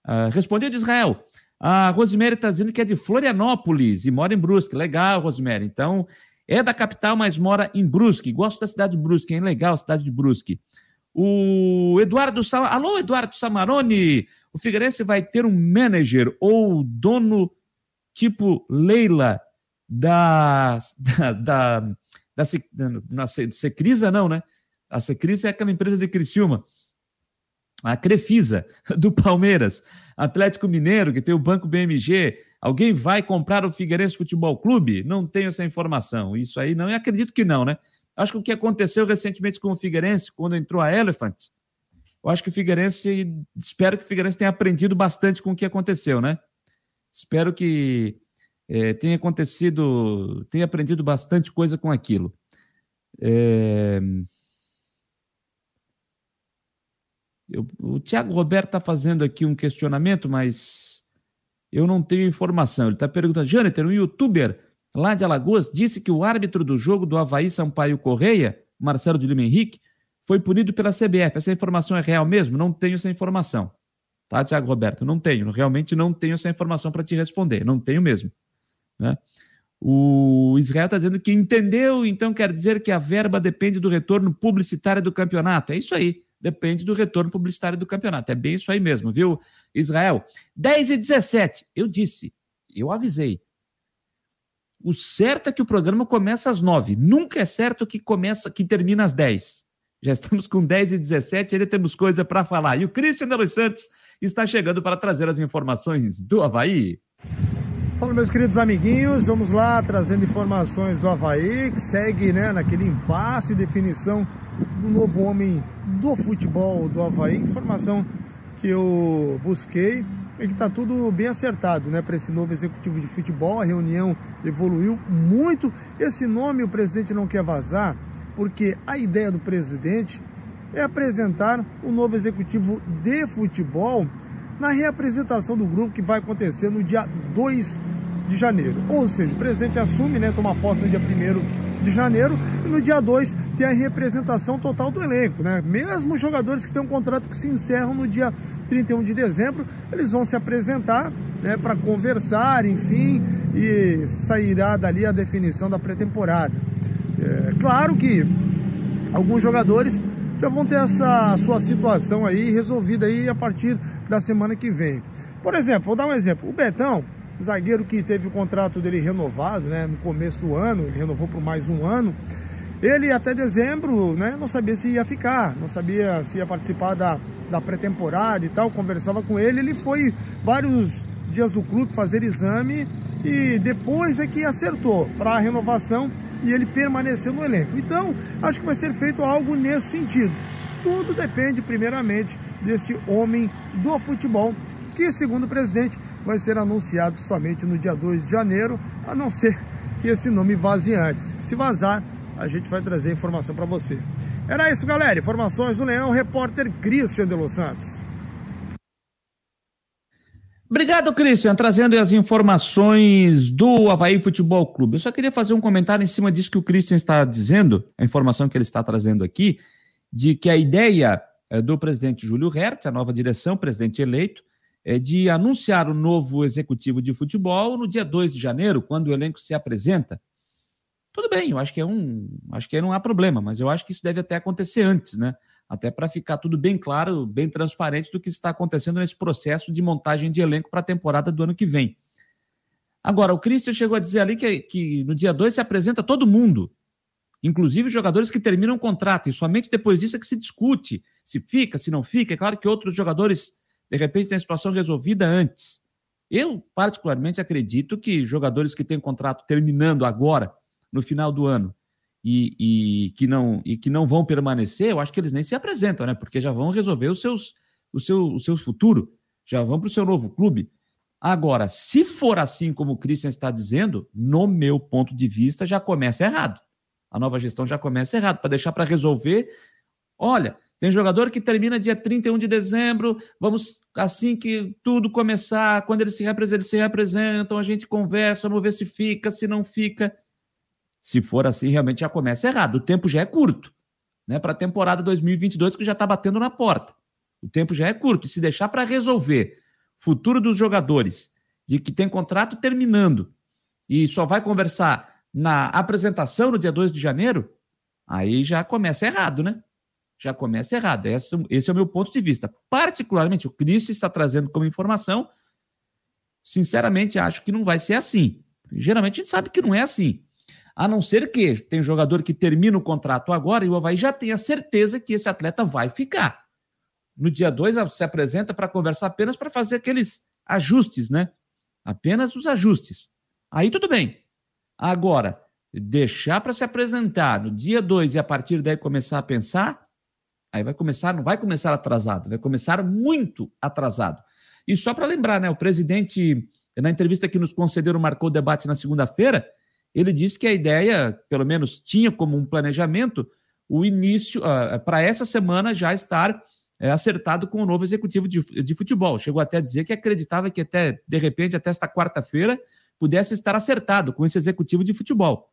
Uh, respondeu de Israel. A Rosemary está dizendo que é de Florianópolis e mora em Brusque. Legal, Rosemary. Então, é da capital, mas mora em Brusque. Gosto da cidade de Brusque, hein? Legal, cidade de Brusque. O Eduardo. Alô, Eduardo Samarone. O Figueirense vai ter um manager ou dono tipo Leila da. da, da, da, da Secrisa, não, né? A Secrisa é aquela empresa de Criciúma. A Crefisa, (laughs) do Palmeiras. Atlético Mineiro, que tem o Banco BMG. Alguém vai comprar o Figueirense Futebol Clube? Não tenho essa informação. Isso aí não, e acredito que não, né? Acho que o que aconteceu recentemente com o Figueirense, quando entrou a Elephant, eu acho que o Figueirense, espero que o Figueirense tenha aprendido bastante com o que aconteceu, né? Espero que é, tenha acontecido, tenha aprendido bastante coisa com aquilo. É... Eu, o Tiago Roberto está fazendo aqui um questionamento, mas eu não tenho informação. Ele está perguntando, Jâniter, um youtuber lá de Alagoas disse que o árbitro do jogo do Havaí Sampaio Correia, Marcelo de Lima Henrique, foi punido pela CBF. Essa informação é real mesmo? Não tenho essa informação. Tá, Tiago Roberto? Não tenho, realmente não tenho essa informação para te responder, não tenho mesmo. Né? O Israel está dizendo que entendeu, então quer dizer que a verba depende do retorno publicitário do campeonato. É isso aí, depende do retorno publicitário do campeonato. É bem isso aí mesmo, viu, Israel? 10 e 17, eu disse, eu avisei. O certo é que o programa começa às 9. Nunca é certo que começa, que termina às 10. Já estamos com 10 e 17, ainda temos coisa para falar. E o Cristian de Los Santos está chegando para trazer as informações do Havaí. Fala, meus queridos amiguinhos, vamos lá trazendo informações do Havaí, que segue né, naquele impasse e definição do novo homem do futebol do Havaí. Informação que eu busquei e que está tudo bem acertado né, para esse novo executivo de futebol. A reunião evoluiu muito. Esse nome o presidente não quer vazar, porque a ideia do presidente é apresentar o novo executivo de futebol na reapresentação do grupo que vai acontecer no dia 2 de janeiro. Ou seja, o presidente assume, né, toma posse no dia 1 de janeiro e no dia 2 tem a representação total do elenco, né? Mesmo os jogadores que têm um contrato que se encerram no dia 31 de dezembro, eles vão se apresentar, né, para conversar, enfim, e sairá dali a definição da pré-temporada. É, claro que alguns jogadores já vão ter essa sua situação aí resolvida aí a partir da semana que vem. Por exemplo, vou dar um exemplo. O Betão, zagueiro que teve o contrato dele renovado, né, no começo do ano, ele renovou por mais um ano. Ele até dezembro, né, não sabia se ia ficar, não sabia se ia participar da, da pré-temporada e tal. Conversava com ele, ele foi vários dias do clube fazer exame e depois é que acertou para a renovação e ele permaneceu no elenco. Então, acho que vai ser feito algo nesse sentido. Tudo depende, primeiramente, deste homem do futebol, que, segundo o presidente, vai ser anunciado somente no dia 2 de janeiro, a não ser que esse nome vaze antes. Se vazar, a gente vai trazer informação para você. Era isso, galera. Informações do Leão, repórter Christian de Los Santos. Obrigado, Christian, trazendo as informações do Havaí Futebol Clube. Eu só queria fazer um comentário em cima disso que o Christian está dizendo, a informação que ele está trazendo aqui, de que a ideia é, do presidente Júlio Hertz, a nova direção, presidente eleito, é de anunciar o novo executivo de futebol no dia 2 de janeiro, quando o elenco se apresenta. Tudo bem, eu acho que é um, acho que não há problema, mas eu acho que isso deve até acontecer antes, né? Até para ficar tudo bem claro, bem transparente do que está acontecendo nesse processo de montagem de elenco para a temporada do ano que vem. Agora, o Christian chegou a dizer ali que, que no dia 2 se apresenta todo mundo, inclusive jogadores que terminam o contrato, e somente depois disso é que se discute se fica, se não fica. É claro que outros jogadores, de repente, têm a situação resolvida antes. Eu, particularmente, acredito que jogadores que têm contrato terminando agora, no final do ano, e, e, que não, e que não vão permanecer, eu acho que eles nem se apresentam, né? Porque já vão resolver os seus, o, seu, o seu futuro, já vão para o seu novo clube. Agora, se for assim como o Christian está dizendo, no meu ponto de vista, já começa errado. A nova gestão já começa errado, para deixar para resolver. Olha, Tem jogador que termina dia 31 de dezembro, vamos assim que tudo começar, quando eles se representam, eles se representam, a gente conversa, vamos ver se fica, se não fica. Se for assim, realmente já começa errado. O tempo já é curto, né? Para a temporada 2022 que já está batendo na porta. O tempo já é curto. E se deixar para resolver futuro dos jogadores, de que tem contrato terminando, e só vai conversar na apresentação no dia 2 de janeiro, aí já começa errado, né? Já começa errado. Esse, esse é o meu ponto de vista. Particularmente, o Cristo está trazendo como informação. Sinceramente, acho que não vai ser assim. Geralmente a gente sabe que não é assim. A não ser que tem jogador que termina o contrato agora e o Havaí já tem a certeza que esse atleta vai ficar. No dia 2 se apresenta para conversar apenas para fazer aqueles ajustes, né? Apenas os ajustes. Aí tudo bem. Agora, deixar para se apresentar no dia 2 e a partir daí começar a pensar, aí vai começar, não vai começar atrasado, vai começar muito atrasado. E só para lembrar, né, o presidente, na entrevista que nos concederam, marcou o debate na segunda-feira, ele disse que a ideia, pelo menos tinha como um planejamento, o início, uh, para essa semana já estar é, acertado com o novo executivo de, de futebol. Chegou até a dizer que acreditava que até, de repente, até esta quarta-feira, pudesse estar acertado com esse executivo de futebol.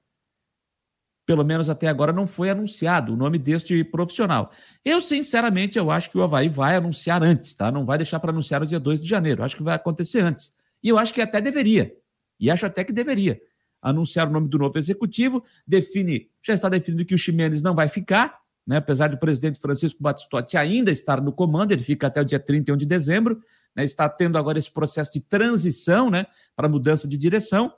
Pelo menos até agora não foi anunciado o nome deste profissional. Eu, sinceramente, eu acho que o Havaí vai anunciar antes, tá? Não vai deixar para anunciar no dia 2 de janeiro. Acho que vai acontecer antes. E eu acho que até deveria. E acho até que deveria. Anunciar o nome do novo executivo, define, já está definido que o Ximenes não vai ficar, né? apesar do presidente Francisco Batistotti ainda estar no comando, ele fica até o dia 31 de dezembro, né? está tendo agora esse processo de transição né? para mudança de direção.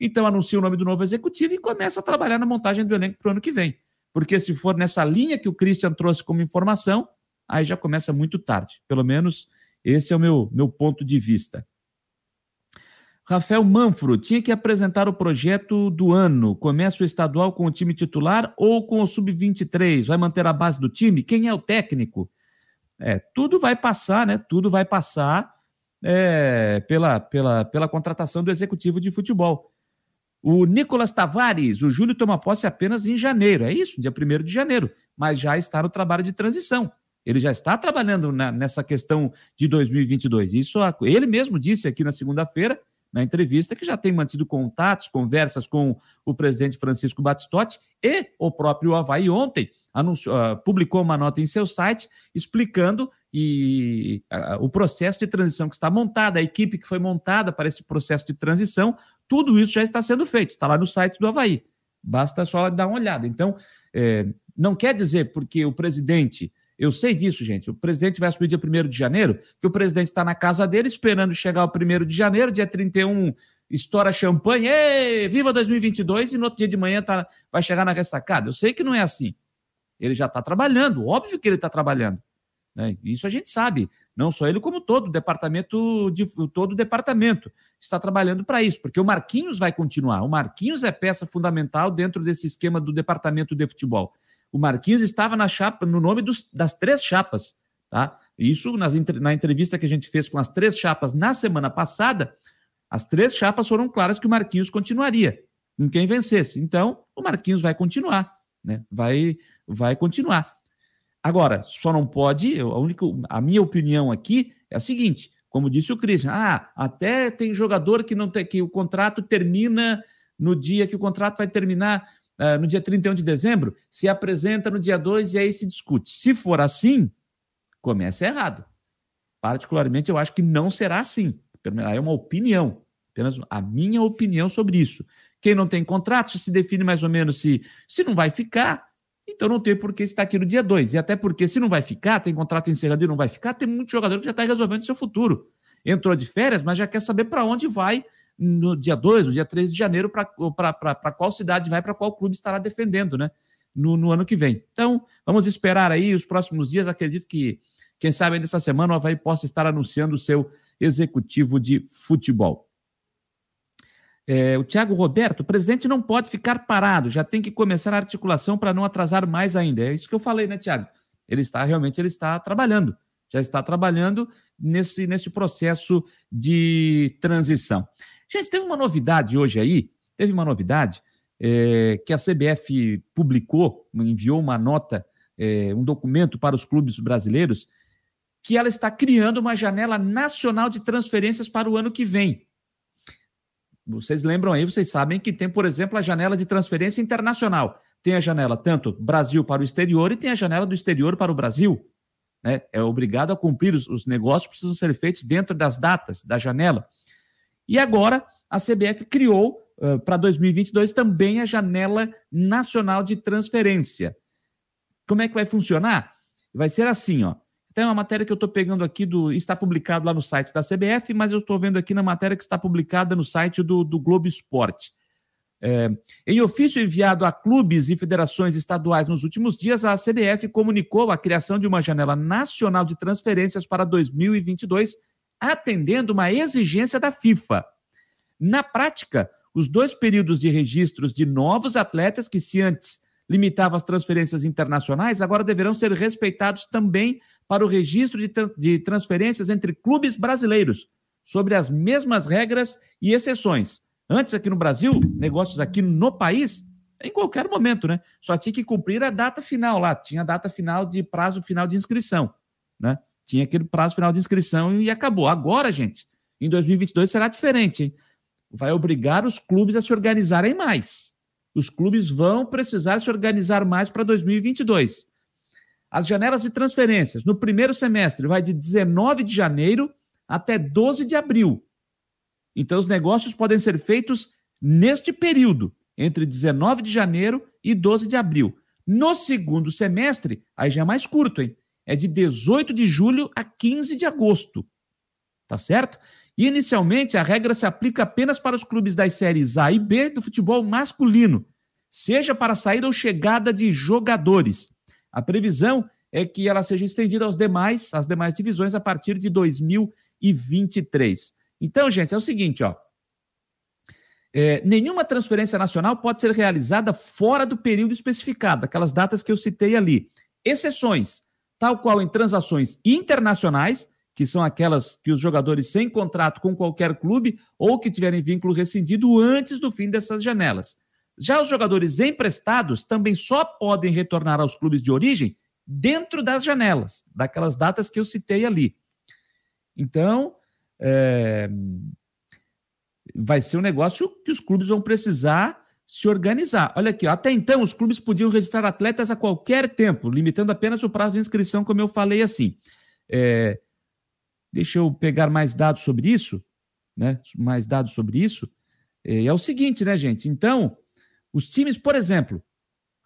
Então anuncia o nome do novo executivo e começa a trabalhar na montagem do elenco para o ano que vem. Porque se for nessa linha que o Christian trouxe como informação, aí já começa muito tarde. Pelo menos esse é o meu, meu ponto de vista. Rafael Manfro tinha que apresentar o projeto do ano. Começa o estadual com o time titular ou com o sub-23? Vai manter a base do time? Quem é o técnico? É, tudo vai passar, né? Tudo vai passar é, pela, pela, pela contratação do executivo de futebol. O Nicolas Tavares, o Júlio toma posse apenas em janeiro, é isso, dia 1 de janeiro, mas já está no trabalho de transição. Ele já está trabalhando na, nessa questão de 2022. Isso ele mesmo disse aqui na segunda-feira na entrevista que já tem mantido contatos, conversas com o presidente Francisco Batistotti e o próprio Havaí ontem anunciou, uh, publicou uma nota em seu site explicando e, uh, o processo de transição que está montada, a equipe que foi montada para esse processo de transição, tudo isso já está sendo feito, está lá no site do Havaí. Basta só dar uma olhada. Então, é, não quer dizer porque o presidente eu sei disso, gente. O presidente vai assumir dia 1 de janeiro, que o presidente está na casa dele esperando chegar o 1 de janeiro, dia 31, estoura champanhe, viva 2022, e no outro dia de manhã tá, vai chegar na ressacada. Eu sei que não é assim. Ele já está trabalhando, óbvio que ele está trabalhando. Né? Isso a gente sabe. Não só ele, como todo o departamento, de, todo o departamento está trabalhando para isso, porque o Marquinhos vai continuar. O Marquinhos é peça fundamental dentro desse esquema do departamento de futebol o Marquinhos estava na chapa, no nome dos, das três chapas, tá? Isso nas, na entrevista que a gente fez com as três chapas na semana passada, as três chapas foram claras que o Marquinhos continuaria em quem vencesse. Então, o Marquinhos vai continuar, né? Vai, vai continuar. Agora, só não pode, a, única, a minha opinião aqui é a seguinte: como disse o Christian, ah, até tem jogador que não tem, que o contrato termina no dia que o contrato vai terminar no dia 31 de dezembro, se apresenta no dia 2 e aí se discute. Se for assim, começa errado. Particularmente, eu acho que não será assim. É uma opinião, apenas a minha opinião sobre isso. Quem não tem contrato se define mais ou menos se, se não vai ficar, então não tem por que estar aqui no dia 2. E até porque se não vai ficar, tem contrato encerrado e não vai ficar, tem muito jogador que já está resolvendo seu futuro. Entrou de férias, mas já quer saber para onde vai no dia 2, no dia 3 de janeiro, para qual cidade vai, para qual clube estará defendendo, né? No, no, ano que vem. Então, vamos esperar aí os próximos dias. Acredito que, quem sabe, ainda essa semana o Havaí possa estar anunciando o seu executivo de futebol. É, o Thiago Roberto, o presidente não pode ficar parado, já tem que começar a articulação para não atrasar mais ainda. É isso que eu falei, né, Thiago? Ele está realmente ele está trabalhando, já está trabalhando nesse, nesse processo de transição. Gente, teve uma novidade hoje aí, teve uma novidade é, que a CBF publicou, enviou uma nota é, um documento para os clubes brasileiros, que ela está criando uma janela nacional de transferências para o ano que vem. Vocês lembram aí, vocês sabem que tem, por exemplo, a janela de transferência internacional. Tem a janela tanto Brasil para o exterior e tem a janela do exterior para o Brasil. Né? É obrigado a cumprir os, os negócios, precisam ser feitos dentro das datas da janela. E agora a CBF criou uh, para 2022 também a janela nacional de transferência. Como é que vai funcionar? Vai ser assim, ó. Tem uma matéria que eu estou pegando aqui do. Está publicado lá no site da CBF, mas eu estou vendo aqui na matéria que está publicada no site do, do Globo Esporte. É, em ofício enviado a clubes e federações estaduais nos últimos dias, a CBF comunicou a criação de uma janela nacional de transferências para 2022, atendendo uma exigência da FIFA. Na prática, os dois períodos de registros de novos atletas, que se antes limitavam as transferências internacionais, agora deverão ser respeitados também para o registro de, de transferências entre clubes brasileiros, sobre as mesmas regras e exceções. Antes, aqui no Brasil, negócios aqui no país, em qualquer momento, né? Só tinha que cumprir a data final lá, tinha a data final de prazo final de inscrição, né? Tinha aquele prazo final de inscrição e acabou. Agora, gente, em 2022 será diferente, hein? Vai obrigar os clubes a se organizarem mais. Os clubes vão precisar se organizar mais para 2022. As janelas de transferências no primeiro semestre vai de 19 de janeiro até 12 de abril. Então, os negócios podem ser feitos neste período, entre 19 de janeiro e 12 de abril. No segundo semestre, aí já é mais curto, hein? É de 18 de julho a 15 de agosto. Tá certo? E, inicialmente, a regra se aplica apenas para os clubes das séries A e B do futebol masculino, seja para saída ou chegada de jogadores. A previsão é que ela seja estendida aos demais, às demais divisões a partir de 2023. Então, gente, é o seguinte, ó. É, nenhuma transferência nacional pode ser realizada fora do período especificado, aquelas datas que eu citei ali. Exceções, tal qual em transações internacionais, que são aquelas que os jogadores sem contrato com qualquer clube ou que tiverem vínculo rescindido antes do fim dessas janelas. Já os jogadores emprestados também só podem retornar aos clubes de origem dentro das janelas, daquelas datas que eu citei ali. Então, é, vai ser um negócio que os clubes vão precisar se organizar. Olha aqui, até então os clubes podiam registrar atletas a qualquer tempo, limitando apenas o prazo de inscrição, como eu falei assim. É, deixa eu pegar mais dados sobre isso, né? Mais dados sobre isso. É, é o seguinte, né, gente? Então, os times, por exemplo,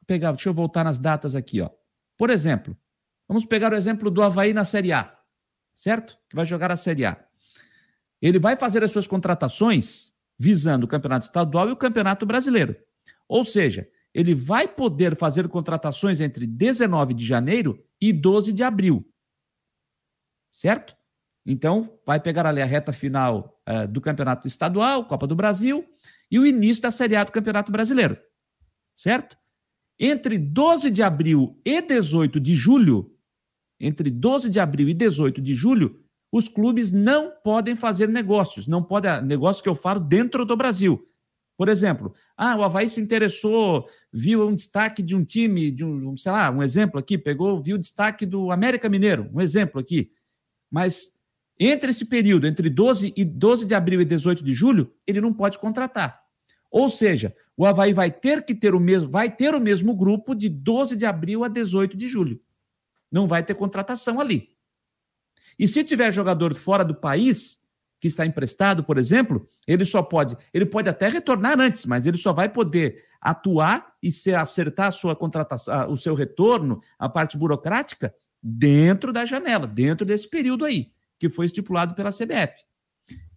pegar, deixa eu voltar nas datas aqui, ó. Por exemplo, vamos pegar o exemplo do Havaí na Série A, certo? Que vai jogar a Série A. Ele vai fazer as suas contratações visando o Campeonato Estadual e o Campeonato Brasileiro. Ou seja, ele vai poder fazer contratações entre 19 de janeiro e 12 de abril. Certo? Então, vai pegar ali a reta final uh, do Campeonato Estadual, Copa do Brasil, e o início da Série A do Campeonato Brasileiro. Certo? Entre 12 de abril e 18 de julho, entre 12 de abril e 18 de julho, os clubes não podem fazer negócios, não pode ah, negócio que eu falo dentro do Brasil. Por exemplo, ah, o Havaí se interessou, viu um destaque de um time, de um, sei lá, um exemplo aqui, pegou, viu o destaque do América Mineiro, um exemplo aqui. Mas entre esse período, entre 12 e 12 de abril e 18 de julho, ele não pode contratar. Ou seja, o Havaí vai ter que ter o mesmo, vai ter o mesmo grupo de 12 de abril a 18 de julho. Não vai ter contratação ali. E se tiver jogador fora do país, que está emprestado, por exemplo, ele só pode, ele pode até retornar antes, mas ele só vai poder atuar e se acertar a sua contratação, o seu retorno, a parte burocrática, dentro da janela, dentro desse período aí, que foi estipulado pela CBF.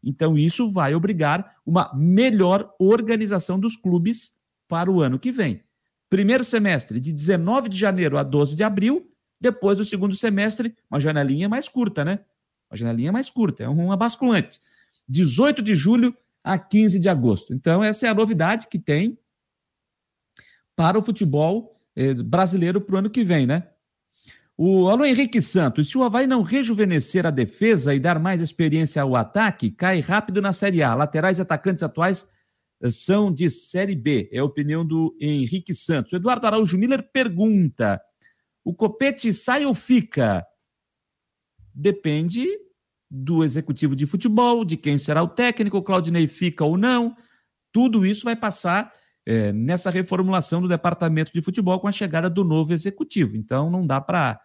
Então, isso vai obrigar uma melhor organização dos clubes para o ano que vem. Primeiro semestre, de 19 de janeiro a 12 de abril, depois do segundo semestre, uma janelinha mais curta, né? Uma janelinha mais curta, é uma basculante. 18 de julho a 15 de agosto. Então, essa é a novidade que tem para o futebol eh, brasileiro para o ano que vem, né? O Alô Henrique Santos, se o Havaí não rejuvenescer a defesa e dar mais experiência ao ataque, cai rápido na Série A. Laterais e atacantes atuais eh, são de Série B, é a opinião do Henrique Santos. O Eduardo Araújo Miller pergunta: O Copete sai ou fica? Depende do executivo de futebol, de quem será o técnico, o Claudinei fica ou não. Tudo isso vai passar é, nessa reformulação do departamento de futebol com a chegada do novo executivo. Então não dá para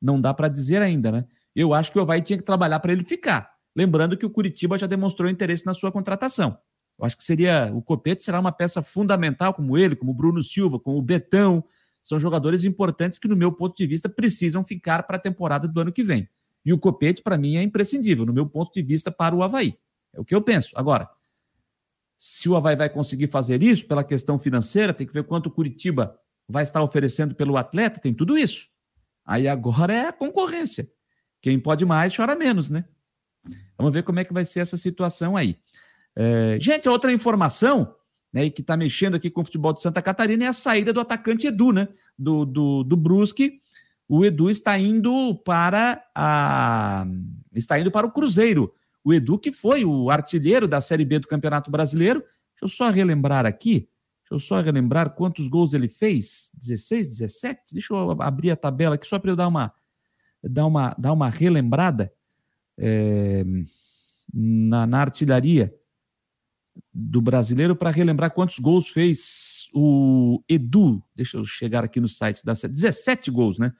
não dá para dizer ainda, né? Eu acho que o Havaí tinha que trabalhar para ele ficar. Lembrando que o Curitiba já demonstrou interesse na sua contratação. Eu acho que seria o Copete será uma peça fundamental, como ele, como o Bruno Silva, como o Betão. São jogadores importantes que, no meu ponto de vista, precisam ficar para a temporada do ano que vem. E o Copete, para mim, é imprescindível, no meu ponto de vista, para o Havaí. É o que eu penso. Agora, se o Havaí vai conseguir fazer isso pela questão financeira, tem que ver quanto o Curitiba vai estar oferecendo pelo atleta, tem tudo isso. Aí agora é a concorrência. Quem pode mais chora menos, né? Vamos ver como é que vai ser essa situação aí. É, gente, outra informação né, que está mexendo aqui com o futebol de Santa Catarina é a saída do atacante Edu, né? Do, do, do Brusque. O Edu está indo para a está indo para o Cruzeiro. O Edu, que foi o artilheiro da Série B do Campeonato Brasileiro. Deixa eu só relembrar aqui. Deixa eu só relembrar quantos gols ele fez. 16, 17? Deixa eu abrir a tabela aqui só para eu dar uma, dar uma, dar uma relembrada é, na, na artilharia do brasileiro para relembrar quantos gols fez o Edu. Deixa eu chegar aqui no site da 17 gols, né?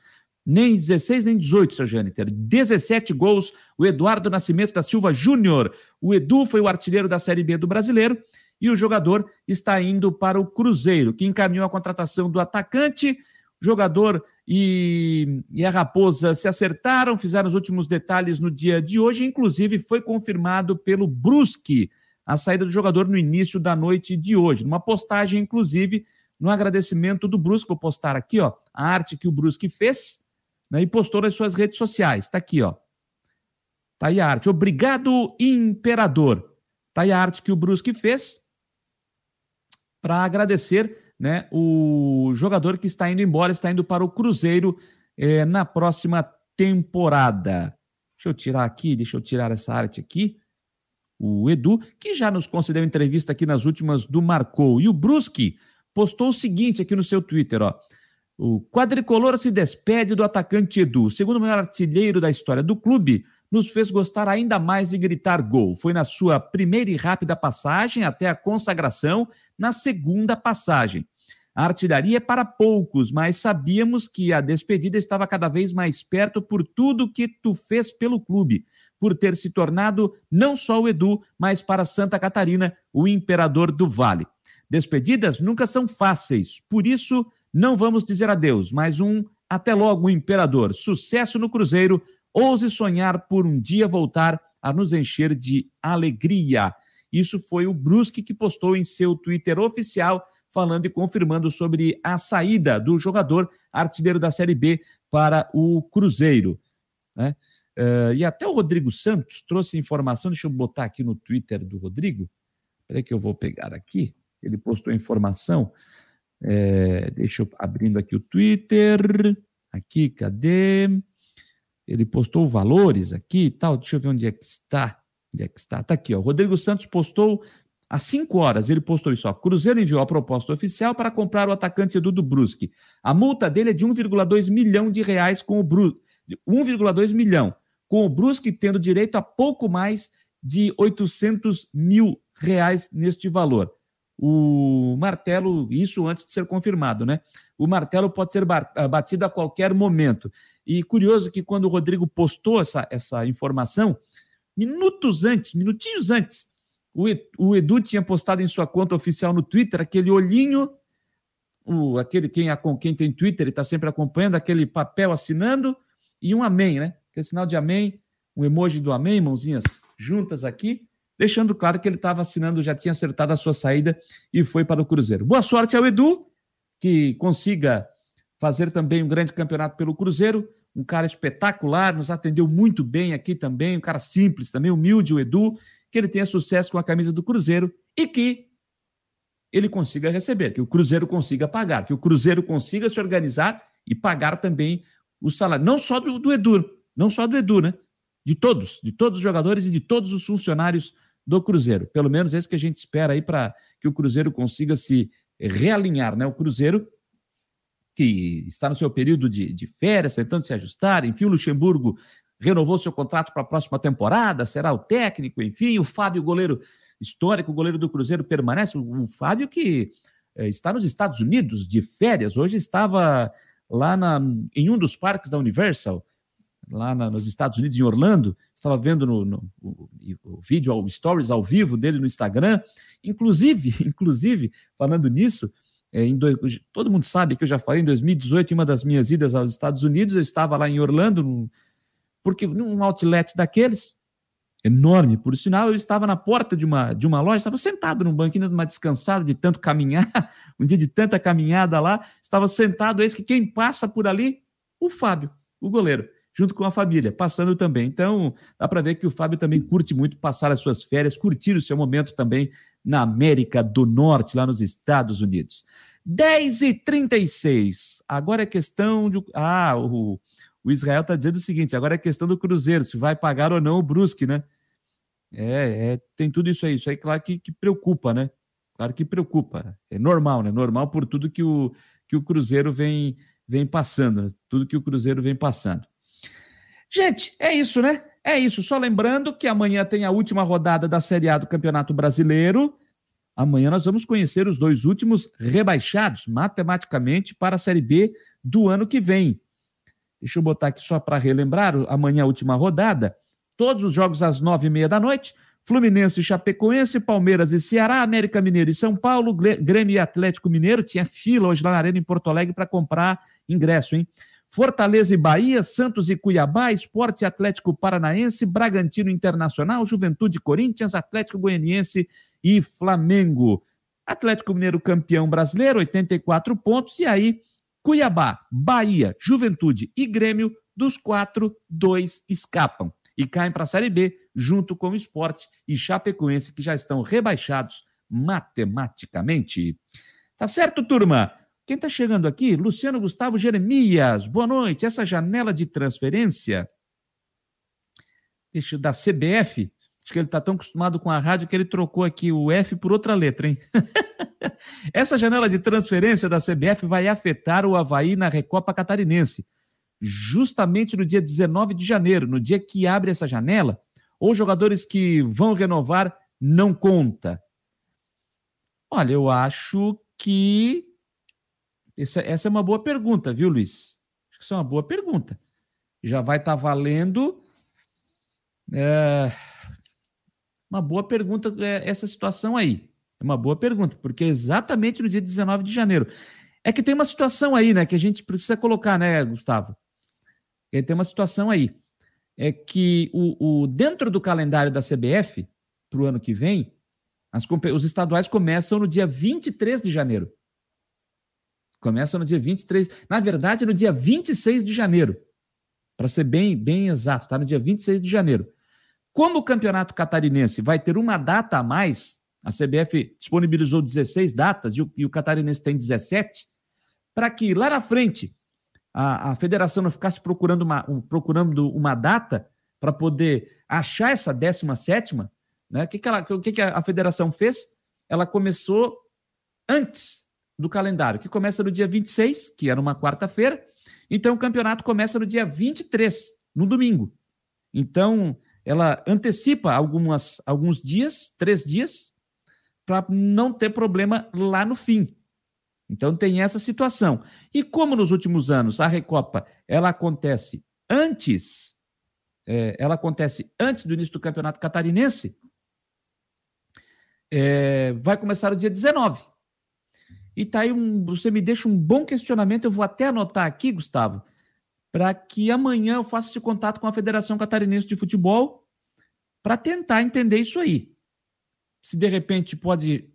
Nem 16, nem 18, seu Jâniter. 17 gols, o Eduardo Nascimento da Silva Júnior. O Edu foi o artilheiro da Série B do brasileiro e o jogador está indo para o Cruzeiro, que encaminhou a contratação do atacante. Jogador e, e a Raposa se acertaram, fizeram os últimos detalhes no dia de hoje, inclusive foi confirmado pelo Brusque a saída do jogador no início da noite de hoje. Numa postagem, inclusive, no agradecimento do Brusque, vou postar aqui, ó, a arte que o Brusque fez, né, e postou nas suas redes sociais. Está aqui, ó. Tá aí a arte. Obrigado, imperador. Tá aí a arte que o Brusque fez para agradecer, né, o jogador que está indo embora, está indo para o Cruzeiro eh, na próxima temporada. Deixa eu tirar aqui, deixa eu tirar essa arte aqui o Edu, que já nos concedeu entrevista aqui nas últimas do Marcou. E o Brusque postou o seguinte aqui no seu Twitter, ó. O quadricolor se despede do atacante Edu, segundo o maior artilheiro da história do clube, nos fez gostar ainda mais de gritar gol. Foi na sua primeira e rápida passagem até a consagração, na segunda passagem. A artilharia é para poucos, mas sabíamos que a despedida estava cada vez mais perto por tudo que tu fez pelo clube por ter se tornado não só o Edu, mas para Santa Catarina, o imperador do Vale. Despedidas nunca são fáceis, por isso não vamos dizer adeus, mas um até logo, imperador. Sucesso no Cruzeiro, ouse sonhar por um dia voltar a nos encher de alegria. Isso foi o Brusque que postou em seu Twitter oficial, falando e confirmando sobre a saída do jogador artilheiro da Série B para o Cruzeiro. Né? Uh, e até o Rodrigo Santos trouxe informação, deixa eu botar aqui no Twitter do Rodrigo, peraí que eu vou pegar aqui, ele postou informação, é, deixa eu abrindo aqui o Twitter, aqui, cadê? Ele postou valores aqui e tal, deixa eu ver onde é que está, onde é que está, tá aqui, ó, Rodrigo Santos postou Às 5 horas, ele postou isso. Ó. Cruzeiro enviou a proposta oficial para comprar o atacante Edu do Brusque. A multa dele é de 1,2 milhão de reais com o Brusque. 1,2 milhão com o Brusque tendo direito a pouco mais de 800 mil reais neste valor. O martelo, isso antes de ser confirmado, né? O martelo pode ser ah, batido a qualquer momento. E curioso que quando o Rodrigo postou essa, essa informação, minutos antes, minutinhos antes, o Edu tinha postado em sua conta oficial no Twitter aquele olhinho, o, aquele quem, quem tem Twitter, ele está sempre acompanhando, aquele papel assinando e um amém, né? Aquele sinal de amém, um emoji do amém, mãozinhas juntas aqui, deixando claro que ele estava assinando, já tinha acertado a sua saída e foi para o Cruzeiro. Boa sorte ao Edu, que consiga fazer também um grande campeonato pelo Cruzeiro, um cara espetacular, nos atendeu muito bem aqui também, um cara simples, também humilde, o Edu, que ele tenha sucesso com a camisa do Cruzeiro e que ele consiga receber, que o Cruzeiro consiga pagar, que o Cruzeiro consiga se organizar e pagar também o salário, não só do, do Edu, não só do Edu, né? De todos, de todos os jogadores e de todos os funcionários do Cruzeiro. Pelo menos é isso que a gente espera aí para que o Cruzeiro consiga se realinhar, né? O Cruzeiro que está no seu período de, de férias, tentando se ajustar. Enfim, o Luxemburgo renovou seu contrato para a próxima temporada, será o técnico, enfim. O Fábio, goleiro histórico, goleiro do Cruzeiro, permanece. O, o Fábio que é, está nos Estados Unidos de férias, hoje estava lá na, em um dos parques da Universal, lá na, nos Estados Unidos, em Orlando, estava vendo no, no o, o, vídeo, o stories ao vivo dele no Instagram, inclusive, (laughs) inclusive, falando nisso, é, dois, todo mundo sabe que eu já falei em 2018, em uma das minhas idas aos Estados Unidos, eu estava lá em Orlando, num, porque num outlet daqueles, enorme, por sinal, eu estava na porta de uma, de uma loja, estava sentado num banquinho, numa descansada de tanto caminhar, (laughs) um dia de tanta caminhada lá, estava sentado, eis que quem passa por ali? O Fábio, o goleiro junto com a família, passando também. Então, dá para ver que o Fábio também curte muito passar as suas férias, curtir o seu momento também na América do Norte, lá nos Estados Unidos. 10 e 36 Agora é questão de. Ah, o, o Israel está dizendo o seguinte: agora é questão do Cruzeiro, se vai pagar ou não o Brusque, né? É, é tem tudo isso aí. Isso aí, claro que, que preocupa, né? Claro que preocupa. É normal, né? Normal por tudo que o, que o Cruzeiro vem, vem passando, né? tudo que o Cruzeiro vem passando. Gente, é isso, né? É isso. Só lembrando que amanhã tem a última rodada da Série A do Campeonato Brasileiro. Amanhã nós vamos conhecer os dois últimos rebaixados matematicamente para a Série B do ano que vem. Deixa eu botar aqui só para relembrar. Amanhã a última rodada. Todos os jogos às nove e meia da noite. Fluminense e Chapecoense, Palmeiras e Ceará, América Mineiro e São Paulo, Grêmio e Atlético Mineiro. Tinha fila hoje lá na Arena em Porto Alegre para comprar ingresso, hein? Fortaleza e Bahia, Santos e Cuiabá, Esporte Atlético Paranaense, Bragantino Internacional, Juventude Corinthians, Atlético Goianiense e Flamengo. Atlético Mineiro campeão brasileiro, 84 pontos, e aí Cuiabá, Bahia, Juventude e Grêmio, dos quatro, dois escapam e caem para a Série B, junto com o Esporte e Chapecoense, que já estão rebaixados matematicamente. Tá certo, turma? Quem está chegando aqui? Luciano Gustavo Jeremias. Boa noite. Essa janela de transferência da CBF, acho que ele está tão acostumado com a rádio que ele trocou aqui o F por outra letra, hein? (laughs) Essa janela de transferência da CBF vai afetar o Havaí na Recopa Catarinense. Justamente no dia 19 de janeiro, no dia que abre essa janela, ou jogadores que vão renovar não conta. Olha, eu acho que essa, essa é uma boa pergunta, viu, Luiz? Acho que isso é uma boa pergunta. Já vai estar tá valendo. É, uma boa pergunta é, essa situação aí. É uma boa pergunta, porque é exatamente no dia 19 de janeiro. É que tem uma situação aí, né, que a gente precisa colocar, né, Gustavo? É, tem uma situação aí. É que o, o dentro do calendário da CBF, para o ano que vem, as, os estaduais começam no dia 23 de janeiro. Começa no dia 23, na verdade, no dia 26 de janeiro. Para ser bem, bem exato, tá no dia 26 de janeiro. Como o Campeonato Catarinense vai ter uma data a mais, a CBF disponibilizou 16 datas e o, e o Catarinense tem 17, para que lá na frente a, a federação não ficasse procurando uma, um, procurando uma data para poder achar essa 17, né? O que, que, ela, que, que a federação fez? Ela começou antes do calendário, que começa no dia 26, que era uma quarta-feira. Então, o campeonato começa no dia 23, no domingo. Então, ela antecipa algumas, alguns dias, três dias, para não ter problema lá no fim. Então, tem essa situação. E como nos últimos anos a Recopa ela acontece antes, é, ela acontece antes do início do campeonato catarinense, é, vai começar o dia 19. E tá aí um, você me deixa um bom questionamento, eu vou até anotar aqui, Gustavo, para que amanhã eu faça esse contato com a Federação Catarinense de Futebol para tentar entender isso aí. Se de repente pode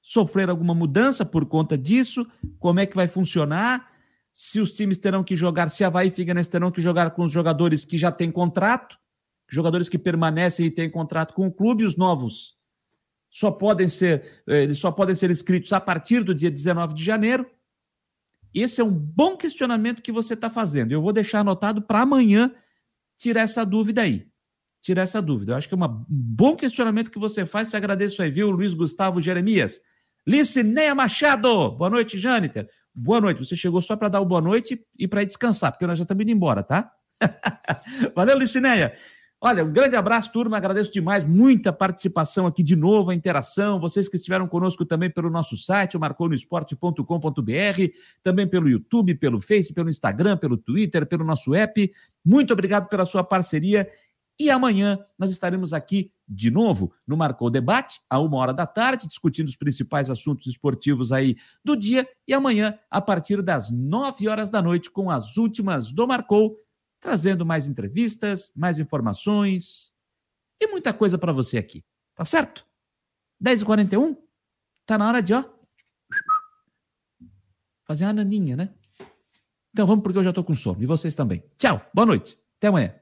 sofrer alguma mudança por conta disso, como é que vai funcionar, se os times terão que jogar, se Havaí e Figueirense terão que jogar com os jogadores que já têm contrato, jogadores que permanecem e têm contrato com o clube, os novos só podem ser, eh, eles só podem ser inscritos a partir do dia 19 de janeiro. Esse é um bom questionamento que você está fazendo. Eu vou deixar anotado para amanhã tirar essa dúvida aí. Tirar essa dúvida. Eu acho que é um bom questionamento que você faz. Te agradeço aí, viu, Luiz Gustavo Jeremias. Licineia Machado. Boa noite, Jâniter. boa noite. Você chegou só para dar o boa noite e para descansar, porque nós já estamos indo embora, tá? (laughs) Valeu, Licineia. Olha, um grande abraço, turma. Agradeço demais. Muita participação aqui de novo, a interação. Vocês que estiveram conosco também pelo nosso site, marconosport.com.br, também pelo YouTube, pelo Face, pelo Instagram, pelo Twitter, pelo nosso app. Muito obrigado pela sua parceria. E amanhã nós estaremos aqui de novo no Marcou Debate, a uma hora da tarde, discutindo os principais assuntos esportivos aí do dia. E amanhã, a partir das nove horas da noite, com as últimas do Marcou trazendo mais entrevistas, mais informações e muita coisa para você aqui. Tá certo? 10h41? Tá na hora de, ó, fazer uma naninha, né? Então vamos porque eu já tô com sono. E vocês também. Tchau, boa noite. Até amanhã.